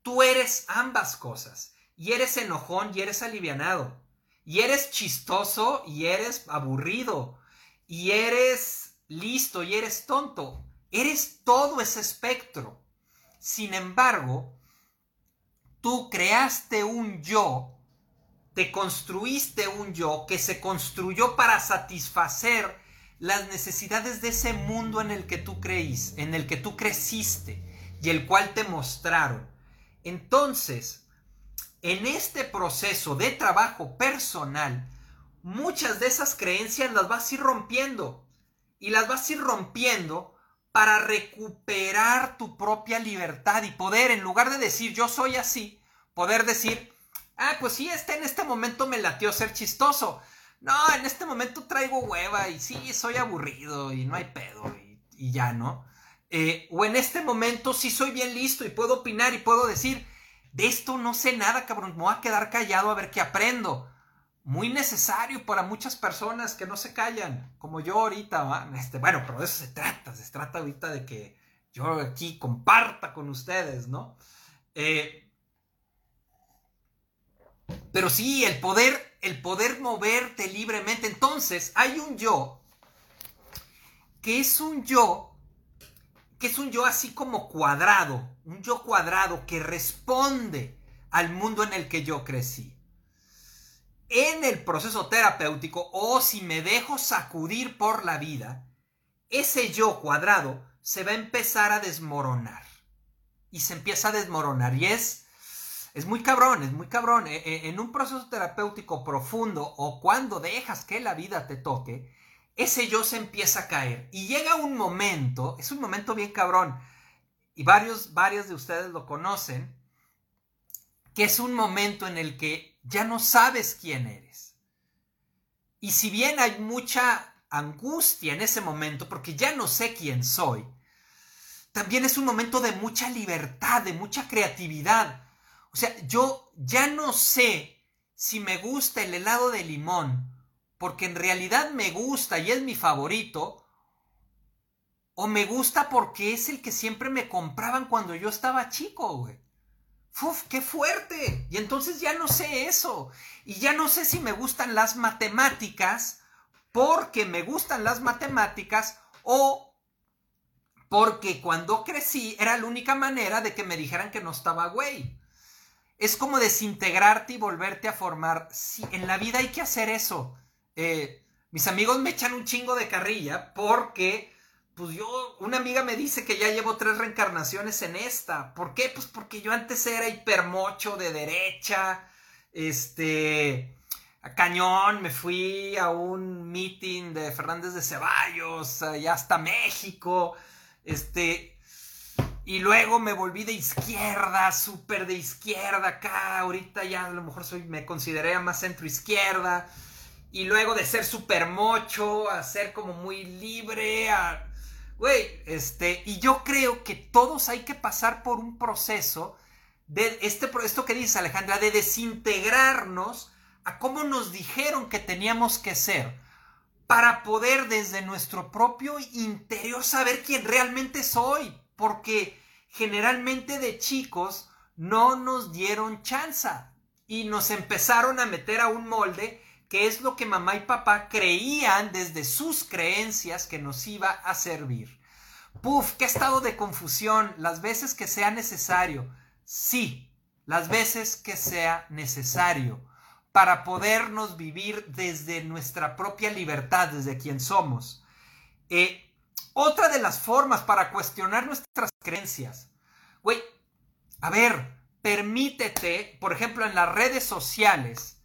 tú eres ambas cosas, y eres enojón y eres alivianado, y eres chistoso y eres aburrido, y eres listo y eres tonto, eres todo ese espectro. Sin embargo, tú creaste un yo, te construiste un yo que se construyó para satisfacer las necesidades de ese mundo en el que tú creís, en el que tú creciste y el cual te mostraron. Entonces, en este proceso de trabajo personal, muchas de esas creencias las vas a ir rompiendo y las vas a ir rompiendo para recuperar tu propia libertad y poder, en lugar de decir yo soy así, poder decir, ah, pues sí, este en este momento me latió ser chistoso. No, en este momento traigo hueva y sí, soy aburrido y no hay pedo y, ya, ¿no? Eh, o en este momento sí soy bien listo y puedo opinar y puedo decir, de esto no sé nada, cabrón, me voy a quedar callado a ver qué aprendo muy necesario para muchas personas que no se callan, como yo ahorita. Este, bueno, pero de eso se trata, se trata ahorita de que yo aquí comparta con ustedes, ¿no? Eh, pero sí, el poder, el poder moverte libremente. Entonces, hay un yo que es un yo, que es un yo así como cuadrado, un yo cuadrado que responde al mundo en el que yo crecí en el proceso terapéutico o si me dejo sacudir por la vida, ese yo cuadrado se va a empezar a desmoronar. Y se empieza a desmoronar. Y es, es muy cabrón, es muy cabrón. E, e, en un proceso terapéutico profundo o cuando dejas que la vida te toque, ese yo se empieza a caer. Y llega un momento, es un momento bien cabrón, y varios, varios de ustedes lo conocen, que es un momento en el que ya no sabes quién eres. Y si bien hay mucha angustia en ese momento, porque ya no sé quién soy, también es un momento de mucha libertad, de mucha creatividad. O sea, yo ya no sé si me gusta el helado de limón, porque en realidad me gusta y es mi favorito, o me gusta porque es el que siempre me compraban cuando yo estaba chico, güey. ¡Uf, qué fuerte! Y entonces ya no sé eso. Y ya no sé si me gustan las matemáticas porque me gustan las matemáticas o porque cuando crecí era la única manera de que me dijeran que no estaba güey. Es como desintegrarte y volverte a formar. Sí, en la vida hay que hacer eso. Eh, mis amigos me echan un chingo de carrilla porque, pues yo, una amiga me dice que ya llevo tres reencarnaciones en esta. ¿Por qué? Pues porque yo antes era hipermocho de derecha, este, a cañón, me fui a un meeting de Fernández de Ceballos, allá hasta México. Este, y luego me volví de izquierda, súper de izquierda acá. Ahorita ya a lo mejor soy, me consideré más centro izquierda. Y luego de ser súper mocho a ser como muy libre. A... Güey, este, y yo creo que todos hay que pasar por un proceso de este, esto que dice Alejandra, de desintegrarnos a cómo nos dijeron que teníamos que ser para poder desde nuestro propio interior saber quién realmente soy, porque generalmente de chicos no nos dieron chance y nos empezaron a meter a un molde que es lo que mamá y papá creían desde sus creencias que nos iba a servir. Puf, qué estado de confusión, las veces que sea necesario. Sí, las veces que sea necesario para podernos vivir desde nuestra propia libertad, desde quien somos. Eh, otra de las formas para cuestionar nuestras creencias. Güey, a ver, permítete, por ejemplo, en las redes sociales,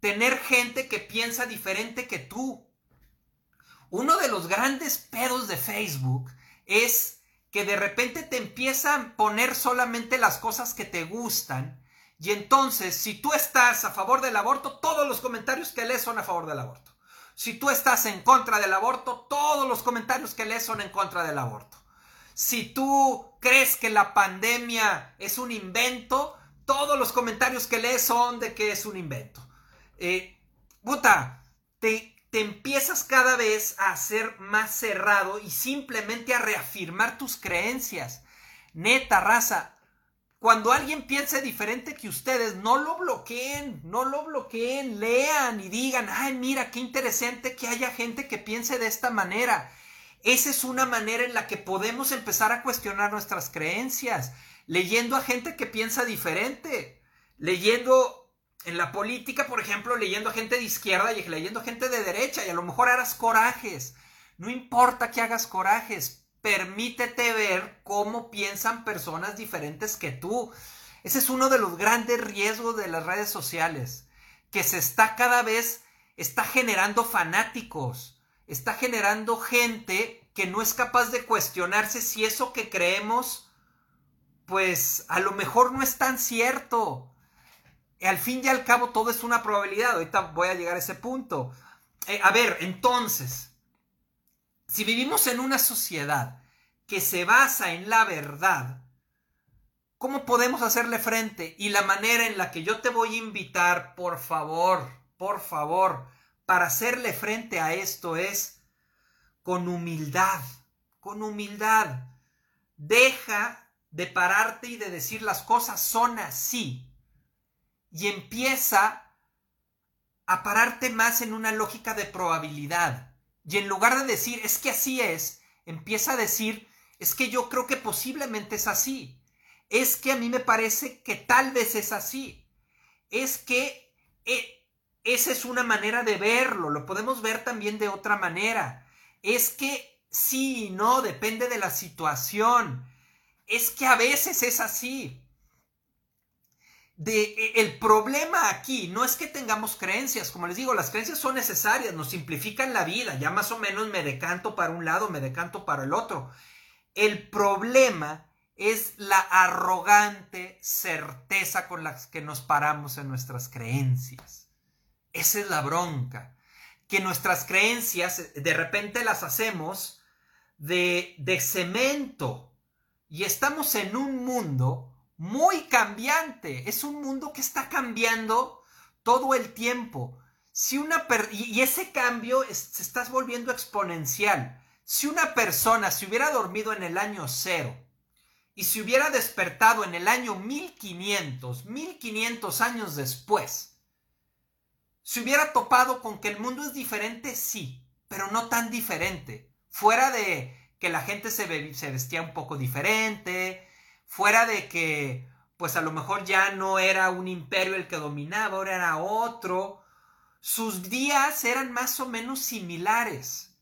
tener gente que piensa diferente que tú. Uno de los grandes pedos de Facebook es que de repente te empiezan a poner solamente las cosas que te gustan y entonces, si tú estás a favor del aborto, todos los comentarios que lees son a favor del aborto. Si tú estás en contra del aborto, todos los comentarios que lees son en contra del aborto. Si tú crees que la pandemia es un invento, todos los comentarios que lees son de que es un invento. Eh, te, te empiezas cada vez a ser más cerrado y simplemente a reafirmar tus creencias. Neta, raza, cuando alguien piense diferente que ustedes, no lo bloqueen, no lo bloqueen, lean y digan, ay, mira, qué interesante que haya gente que piense de esta manera. Esa es una manera en la que podemos empezar a cuestionar nuestras creencias, leyendo a gente que piensa diferente, leyendo en la política, por ejemplo, leyendo a gente de izquierda y leyendo a gente de derecha, y a lo mejor harás corajes. No importa que hagas corajes, permítete ver cómo piensan personas diferentes que tú. Ese es uno de los grandes riesgos de las redes sociales, que se está cada vez, está generando fanáticos, está generando gente que no es capaz de cuestionarse si eso que creemos, pues a lo mejor no es tan cierto. Al fin y al cabo todo es una probabilidad, ahorita voy a llegar a ese punto. Eh, a ver, entonces, si vivimos en una sociedad que se basa en la verdad, ¿cómo podemos hacerle frente? Y la manera en la que yo te voy a invitar, por favor, por favor, para hacerle frente a esto es con humildad, con humildad. Deja de pararte y de decir las cosas son así. Y empieza a pararte más en una lógica de probabilidad. Y en lugar de decir, es que así es, empieza a decir, es que yo creo que posiblemente es así. Es que a mí me parece que tal vez es así. Es que eh, esa es una manera de verlo. Lo podemos ver también de otra manera. Es que sí y no, depende de la situación. Es que a veces es así. De, e, el problema aquí no es que tengamos creencias, como les digo, las creencias son necesarias, nos simplifican la vida, ya más o menos me decanto para un lado, me decanto para el otro. El problema es la arrogante certeza con la que nos paramos en nuestras creencias. Esa es la bronca, que nuestras creencias de repente las hacemos de, de cemento y estamos en un mundo muy cambiante. Es un mundo que está cambiando todo el tiempo. Si una y ese cambio se está volviendo exponencial. Si una persona se hubiera dormido en el año cero y se hubiera despertado en el año 1500, 1500 años después, se hubiera topado con que el mundo es diferente, sí, pero no tan diferente. Fuera de que la gente se, se vestía un poco diferente, fuera de que pues a lo mejor ya no era un imperio el que dominaba, ahora era otro, sus días eran más o menos similares.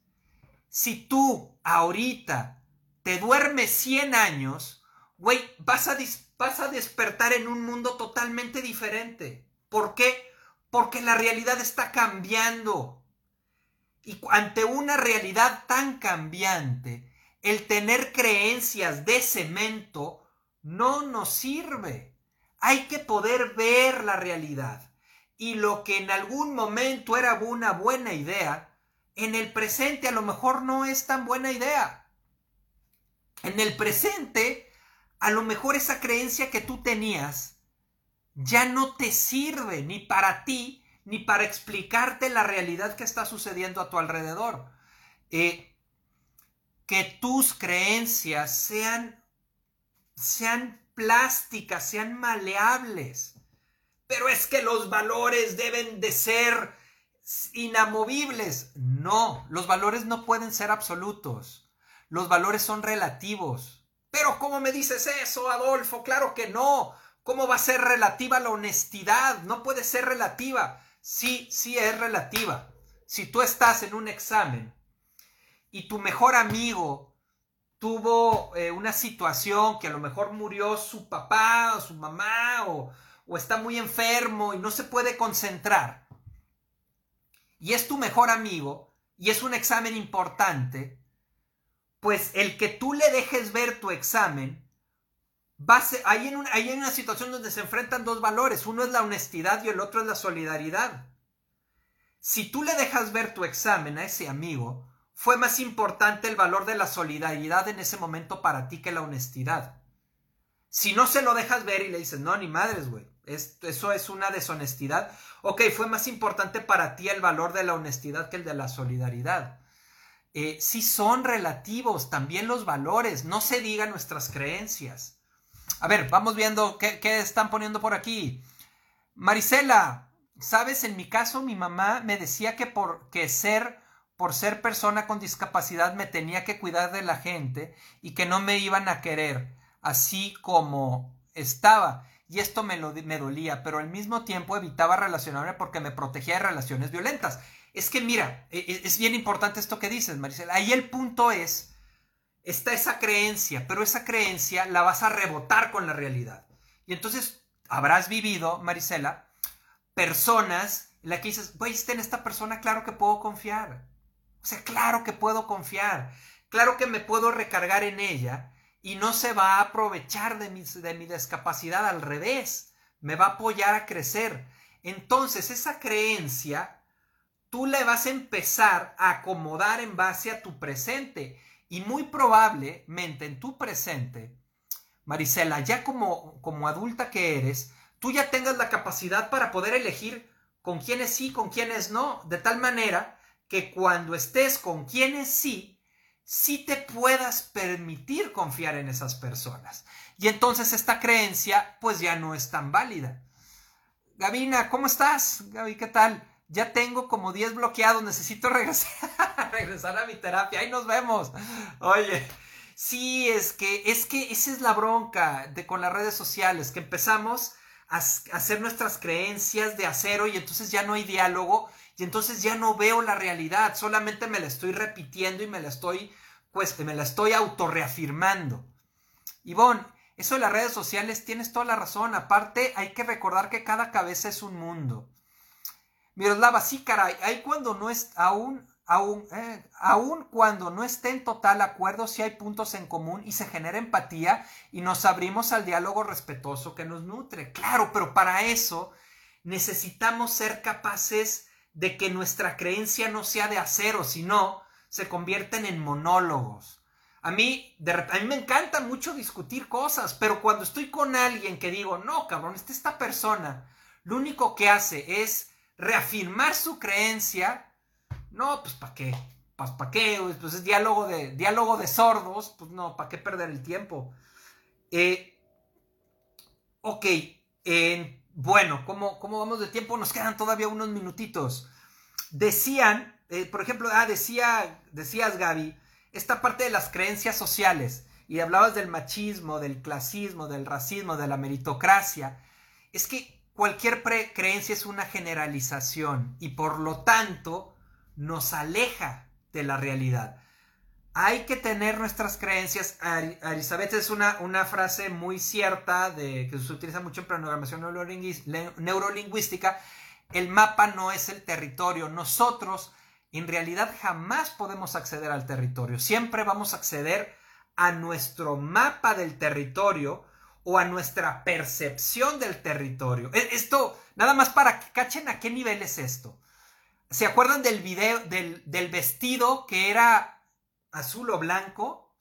Si tú ahorita te duermes 100 años, güey, vas a, vas a despertar en un mundo totalmente diferente. ¿Por qué? Porque la realidad está cambiando. Y ante una realidad tan cambiante, el tener creencias de cemento no nos sirve. Hay que poder ver la realidad. Y lo que en algún momento era una buena idea, en el presente a lo mejor no es tan buena idea. En el presente, a lo mejor esa creencia que tú tenías ya no te sirve ni para ti ni para explicarte la realidad que está sucediendo a tu alrededor. Eh, que tus creencias sean, sean plásticas, sean maleables. Pero es que los valores deben de ser inamovibles. No, los valores no pueden ser absolutos. Los valores son relativos. Pero ¿cómo me dices eso, Adolfo? Claro que no. ¿Cómo va a ser relativa la honestidad? No puede ser relativa sí, sí es relativa. Si tú estás en un examen y tu mejor amigo tuvo eh, una situación que a lo mejor murió su papá o su mamá o, está muy enfermo y no se puede concentrar, y es tu mejor amigo y es un examen importante, pues el que tú le dejes ver tu examen hay en, hay en una situación donde se enfrentan dos valores, uno es la honestidad y el otro es la solidaridad. Si tú le dejas ver tu examen a ese amigo, fue más importante el valor de la solidaridad en ese momento para ti que la honestidad. Si no se lo dejas ver y le dices, no, ni madres, güey, eso es una deshonestidad, ok, fue más importante para ti el valor de la honestidad que el de la solidaridad. Eh, si son relativos también los valores, no se digan nuestras creencias. A ver, vamos viendo qué, están poniendo por aquí. Marisela, sabes, en mi caso mi mamá me decía que por que ser por ser persona con discapacidad me tenía que cuidar de la gente y que no me iban a querer así como estaba. Y esto me, lo, me dolía, pero al mismo tiempo evitaba relacionarme porque me protegía de relaciones violentas. Es que mira, e, e, es bien importante esto que dices, Marisela. Ahí el punto es está esa creencia, pero esa creencia la vas a rebotar con la realidad. Y entonces habrás vivido, Marisela, personas en las que dices, güey, en esta persona, claro que puedo confiar. O sea, claro que puedo confiar. Claro que me puedo recargar en ella y no se va a aprovechar de mi, de mi discapacidad, al revés, me va a apoyar a crecer. Entonces, esa creencia, tú le vas a empezar a acomodar en base a tu presente y muy probablemente en tu presente, Marisela, ya como, como adulta que eres, tú ya tengas la capacidad para poder elegir con quiénes sí, con quiénes no, de tal manera que cuando estés con quienes sí, sí te puedas permitir confiar en esas personas. Y entonces esta creencia pues ya no es tan válida. Gabina, ¿cómo estás? Gaby, ¿qué tal? ya tengo como 10 bloqueados, necesito regresar, regresar a mi terapia, ahí nos vemos. Oye, sí, es que, es que esa es la bronca de con las redes sociales, que empezamos a, hacer nuestras creencias de acero y entonces ya no hay diálogo y entonces ya no veo la realidad, solamente me la estoy repitiendo y me la estoy, pues, me la estoy autorreafirmando. Ivonne, Eso de las redes sociales, tienes toda la razón. Aparte, hay que recordar que cada cabeza es un mundo. Miroslava, sí, caray, hay cuando no es aún, aún, eh, aún cuando no esté en total acuerdo, si hay puntos en común y se genera empatía y nos abrimos al diálogo respetuoso que nos nutre. Claro, pero para eso necesitamos ser capaces de que nuestra creencia no sea de acero, sino se convierten en monólogos. A mí, a mí me encanta mucho discutir cosas, pero cuando estoy con alguien que digo, no, cabrón, esta, esta persona, lo único que hace es reafirmar su creencia, no, pues ¿para qué? Pues ¿para qué? Pues es diálogo de, diálogo de sordos, pues no, ¿para qué perder el tiempo? Eh, ok, bueno, ¿cómo, ¿cómo, vamos de tiempo? Nos quedan todavía unos minutitos. Decían, eh, por ejemplo, ah, decía, decías Gaby, esta parte de las creencias sociales, y hablabas del machismo, del clasismo, del racismo, de la meritocracia, es que cualquier creencia es una generalización y por lo tanto nos aleja de la realidad. Hay que tener nuestras creencias. Elizabeth es una, una frase muy cierta de, que se utiliza mucho en programación neurolingüística. El mapa no es el territorio. Nosotros en realidad jamás podemos acceder al territorio. Siempre vamos a acceder a nuestro mapa del territorio o a nuestra percepción del territorio. E, esto, nada más para que cachen a qué nivel es esto. ¿Se acuerdan del video, del, del vestido que era azul o blanco?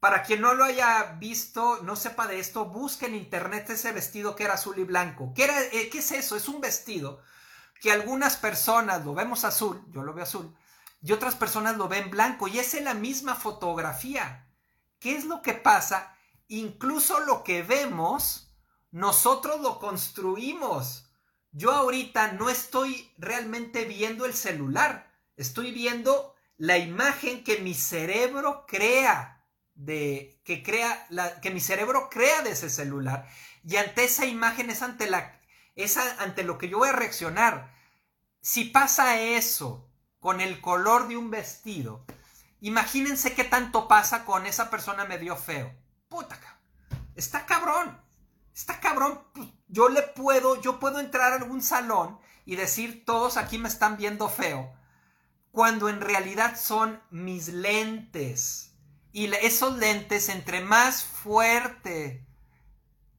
Para quien no lo haya visto, no sepa de esto, busque en internet ese vestido que era azul y blanco. ¿Qué, era, eh, ¿Qué es eso? Es un vestido que algunas personas lo vemos azul, yo lo veo azul, y otras personas lo ven blanco, y es en la misma fotografía. ¿Qué es lo que pasa? incluso lo que vemos, nosotros lo construimos. Yo ahorita no estoy realmente viendo el celular, estoy viendo la imagen que mi cerebro crea de que crea que mi cerebro crea de ese celular. Y ante esa imagen es ante la ante lo que yo voy a reaccionar. Si pasa eso con el color de un vestido, imagínense qué tanto pasa con esa persona medio feo. Puta, está cabrón, está cabrón. Pues, yo le puedo, yo puedo entrar a algún salón y decir, todos aquí me están viendo feo, cuando en realidad son mis lentes. Y esos lentes, entre más fuerte,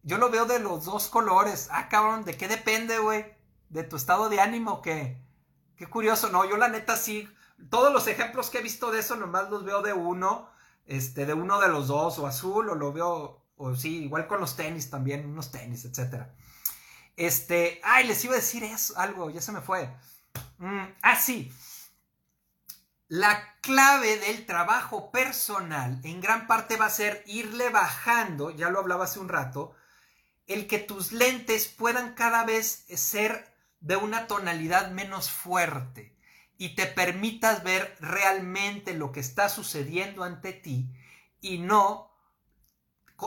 yo lo veo de los dos colores. Ah, cabrón, ¿de qué depende, güey? ¿De tu estado de ánimo qué? Qué curioso, no, yo la neta sí, todos los ejemplos que he visto de eso nomás los veo de uno este, de uno de los dos, o azul, o lo veo, o sí, igual con los tenis también, unos tenis, etcétera. Este, ay, les iba a decir eso, algo, ya se me fue. Mm, ah, sí. La clave del trabajo personal en gran parte va a ser irle bajando, ya lo hablaba hace un rato, el que tus lentes puedan cada vez ser de una tonalidad menos fuerte y te permitas ver realmente lo que está sucediendo ante ti y no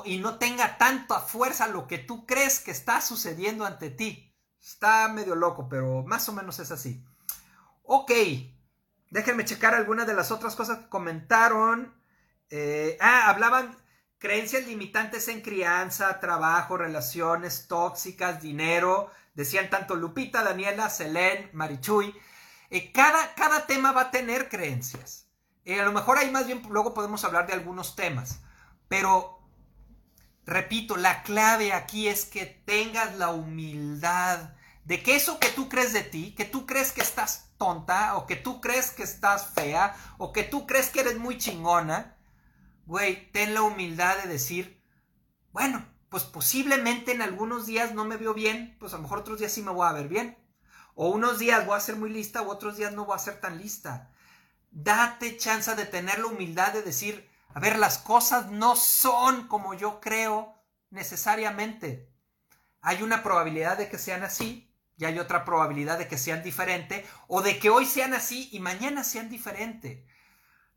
y no tenga tanta fuerza lo que tú crees que está sucediendo ante ti. Está medio loco, pero más o menos es así. Ok, déjenme checar algunas de las otras cosas que comentaron. Eh, ah, hablaban creencias limitantes en crianza, trabajo, relaciones tóxicas, dinero. Decían tanto Lupita, Daniela, Selene, Marichuy. Eh, cada, cada, tema va a tener creencias. Eh, a lo mejor ahí más bien luego podemos hablar de algunos temas. Pero, repito, la clave aquí es que tengas la humildad de que eso que tú crees de ti, que tú crees que estás tonta, o que tú crees que estás fea, o que tú crees que eres muy chingona, güey, ten la humildad de decir, bueno, pues posiblemente en algunos días no me veo bien, pues a lo mejor otros días sí me voy a ver bien. O unos días voy a ser muy lista o otros días no voy a ser tan lista. Date chance de tener la humildad de decir, a ver, las cosas no son como yo creo necesariamente. Hay una probabilidad de que sean así y hay otra probabilidad de que sean diferente o de que hoy sean así y mañana sean diferente.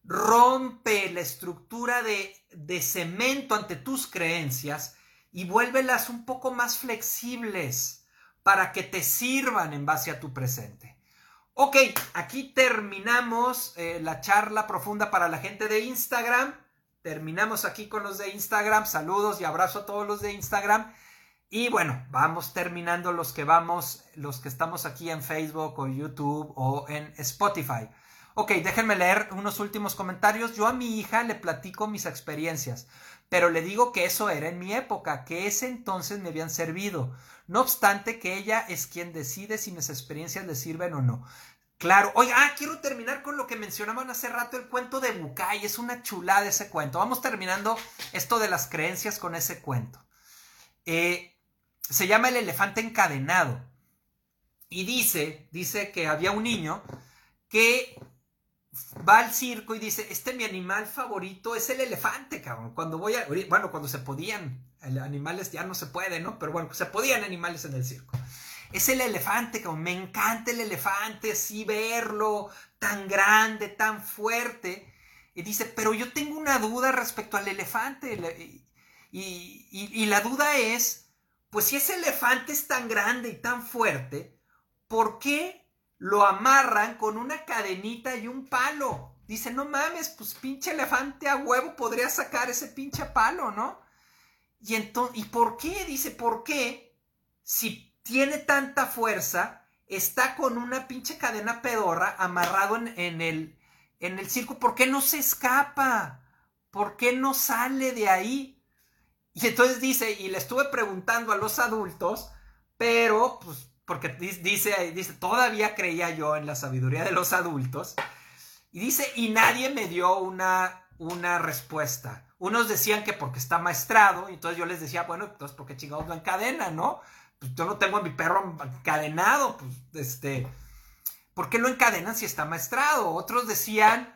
Rompe la estructura de, de cemento ante tus creencias y vuélvelas un poco más flexibles para que te sirvan en base a tu presente. Ok, aquí terminamos eh, la charla profunda para la gente de Instagram. terminamos aquí con los de Instagram. Saludos y abrazo a todos los de Instagram. Y bueno, vamos terminando los que vamos, los que estamos aquí en Facebook o YouTube o en Spotify. Ok, déjenme leer unos últimos comentarios. Yo a mi hija le platico mis experiencias, pero le digo que eso era en mi época, que ese entonces me habían servido. No obstante que ella es quien decide si mis experiencias le sirven o no. Claro, oiga, ah, quiero terminar con lo que mencionaban hace rato, el cuento de Bucay, es una chulada ese cuento. Vamos terminando esto de las creencias con ese cuento. Eh, se llama El elefante encadenado. Y dice, dice que había un niño que va al circo y dice, este mi animal favorito es el elefante, cabrón. Cuando voy a, bueno, cuando se podían, animales ya no se puede, ¿no? Pero bueno, se podían animales en el circo. Es el elefante, cabrón. Me encanta el elefante, así verlo, tan grande, tan fuerte. Y dice, pero yo tengo una duda respecto al elefante. Y la duda es, pues si ese elefante es tan grande y tan fuerte, ¿por qué lo amarran con una cadenita y un palo. Dice, no mames, pues pinche elefante a huevo podría sacar ese pinche palo, ¿no? Y entonces, ¿y por qué? Dice, ¿por qué? Si tiene tanta fuerza, está con una pinche cadena pedorra amarrado en, en, el, en el circo, ¿por qué no se escapa? ¿Por qué no sale de ahí? Y entonces dice, y le estuve preguntando a los adultos, pero pues porque dice, dice, todavía creía yo en la sabiduría de los adultos, y dice, y nadie me dio una, una respuesta. Unos decían que porque está maestrado, y entonces yo les decía, bueno, entonces porque chingados lo encadena, ¿no? Pues yo no tengo a mi perro encadenado, pues este, ¿por qué lo encadenan si está maestrado? Otros decían,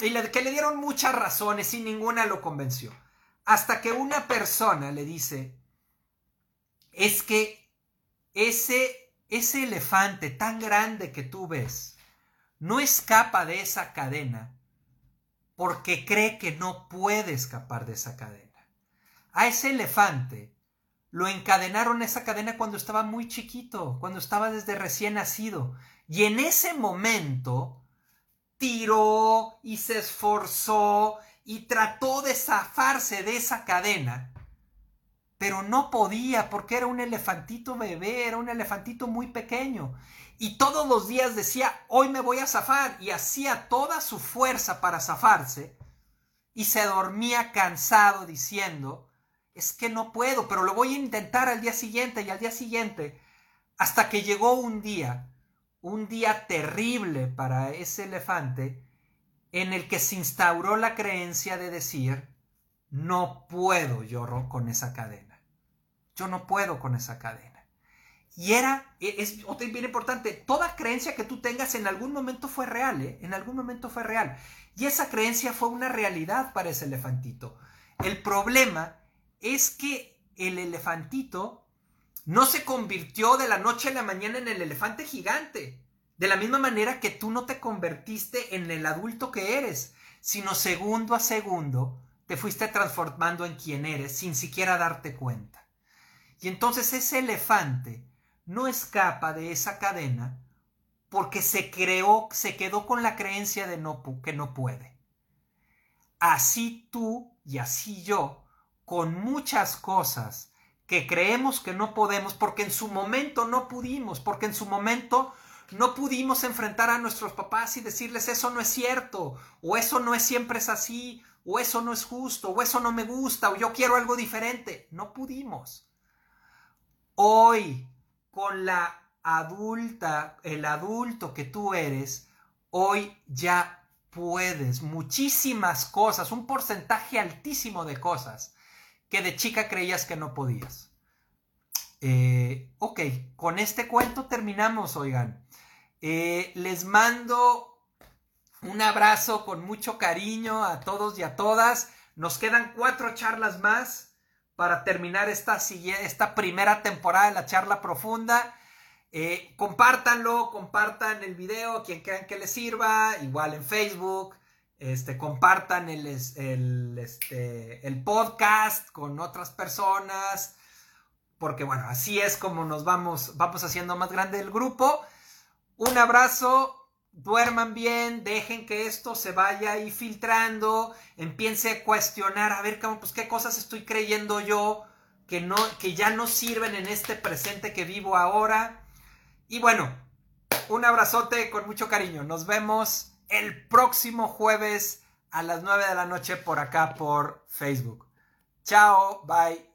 y que le dieron muchas razones y ninguna lo convenció. Hasta que una persona le dice, es que ese ese elefante tan grande que tú ves no escapa de esa cadena porque cree que no puede escapar de esa cadena. A ese elefante lo encadenaron esa cadena cuando estaba muy chiquito, cuando estaba desde recién nacido. Y en ese momento tiró y se esforzó y trató de zafarse de esa cadena pero no podía porque era un elefantito bebé, era un elefantito muy pequeño. Y todos los días decía, hoy me voy a zafar, y hacía toda su fuerza para zafarse, y se dormía cansado diciendo, es que no puedo, pero lo voy a intentar al día siguiente y al día siguiente, hasta que llegó un día, un día terrible para ese elefante, en el que se instauró la creencia de decir, no puedo yo con esa cadena. Yo no puedo con esa cadena. Y era, e, es bien importante, toda creencia que tú tengas en algún momento fue real, ¿eh? En algún momento fue real. Y esa creencia fue una realidad para ese elefantito. El problema es que el elefantito no se convirtió de la noche a la mañana en el elefante gigante. De la misma manera que tú no te convertiste en el adulto que eres, sino segundo a segundo te fuiste transformando en quien eres sin siquiera darte cuenta. Y entonces ese elefante no escapa de esa cadena porque se creó, se quedó con la creencia de que no puede. Así tú y así yo, con muchas cosas que creemos que no podemos porque en su momento no pudimos, porque en su momento no pudimos enfrentar a nuestros papás y decirles eso no es cierto, o eso no es siempre es así, o eso no es justo, o eso no me gusta, o yo quiero algo diferente. No pudimos. Hoy, con la adulta, el adulto que tú eres, hoy ya puedes muchísimas cosas, un porcentaje altísimo de cosas que de chica creías que no podías. Eh, ok, con este cuento terminamos, oigan. Eh, les mando un abrazo con mucho cariño a todos y a todas. Nos quedan cuatro charlas más para terminar esta, primera temporada de la charla profunda. Eh, compártanlo, compartan el video quien crean que les sirva, igual en Facebook. Este, compartan el, el, este, el podcast con otras personas, porque bueno, así es como nos vamos, vamos haciendo más grande el grupo. Un abrazo duerman bien, dejen que esto se vaya ahí filtrando, empiece a cuestionar, a ver, pues qué cosas estoy creyendo yo que, no, que ya no sirven en este presente que vivo ahora. Y bueno, un abrazote con mucho cariño. Nos vemos el próximo jueves a las 9 de la noche por acá por Facebook. Chao, bye.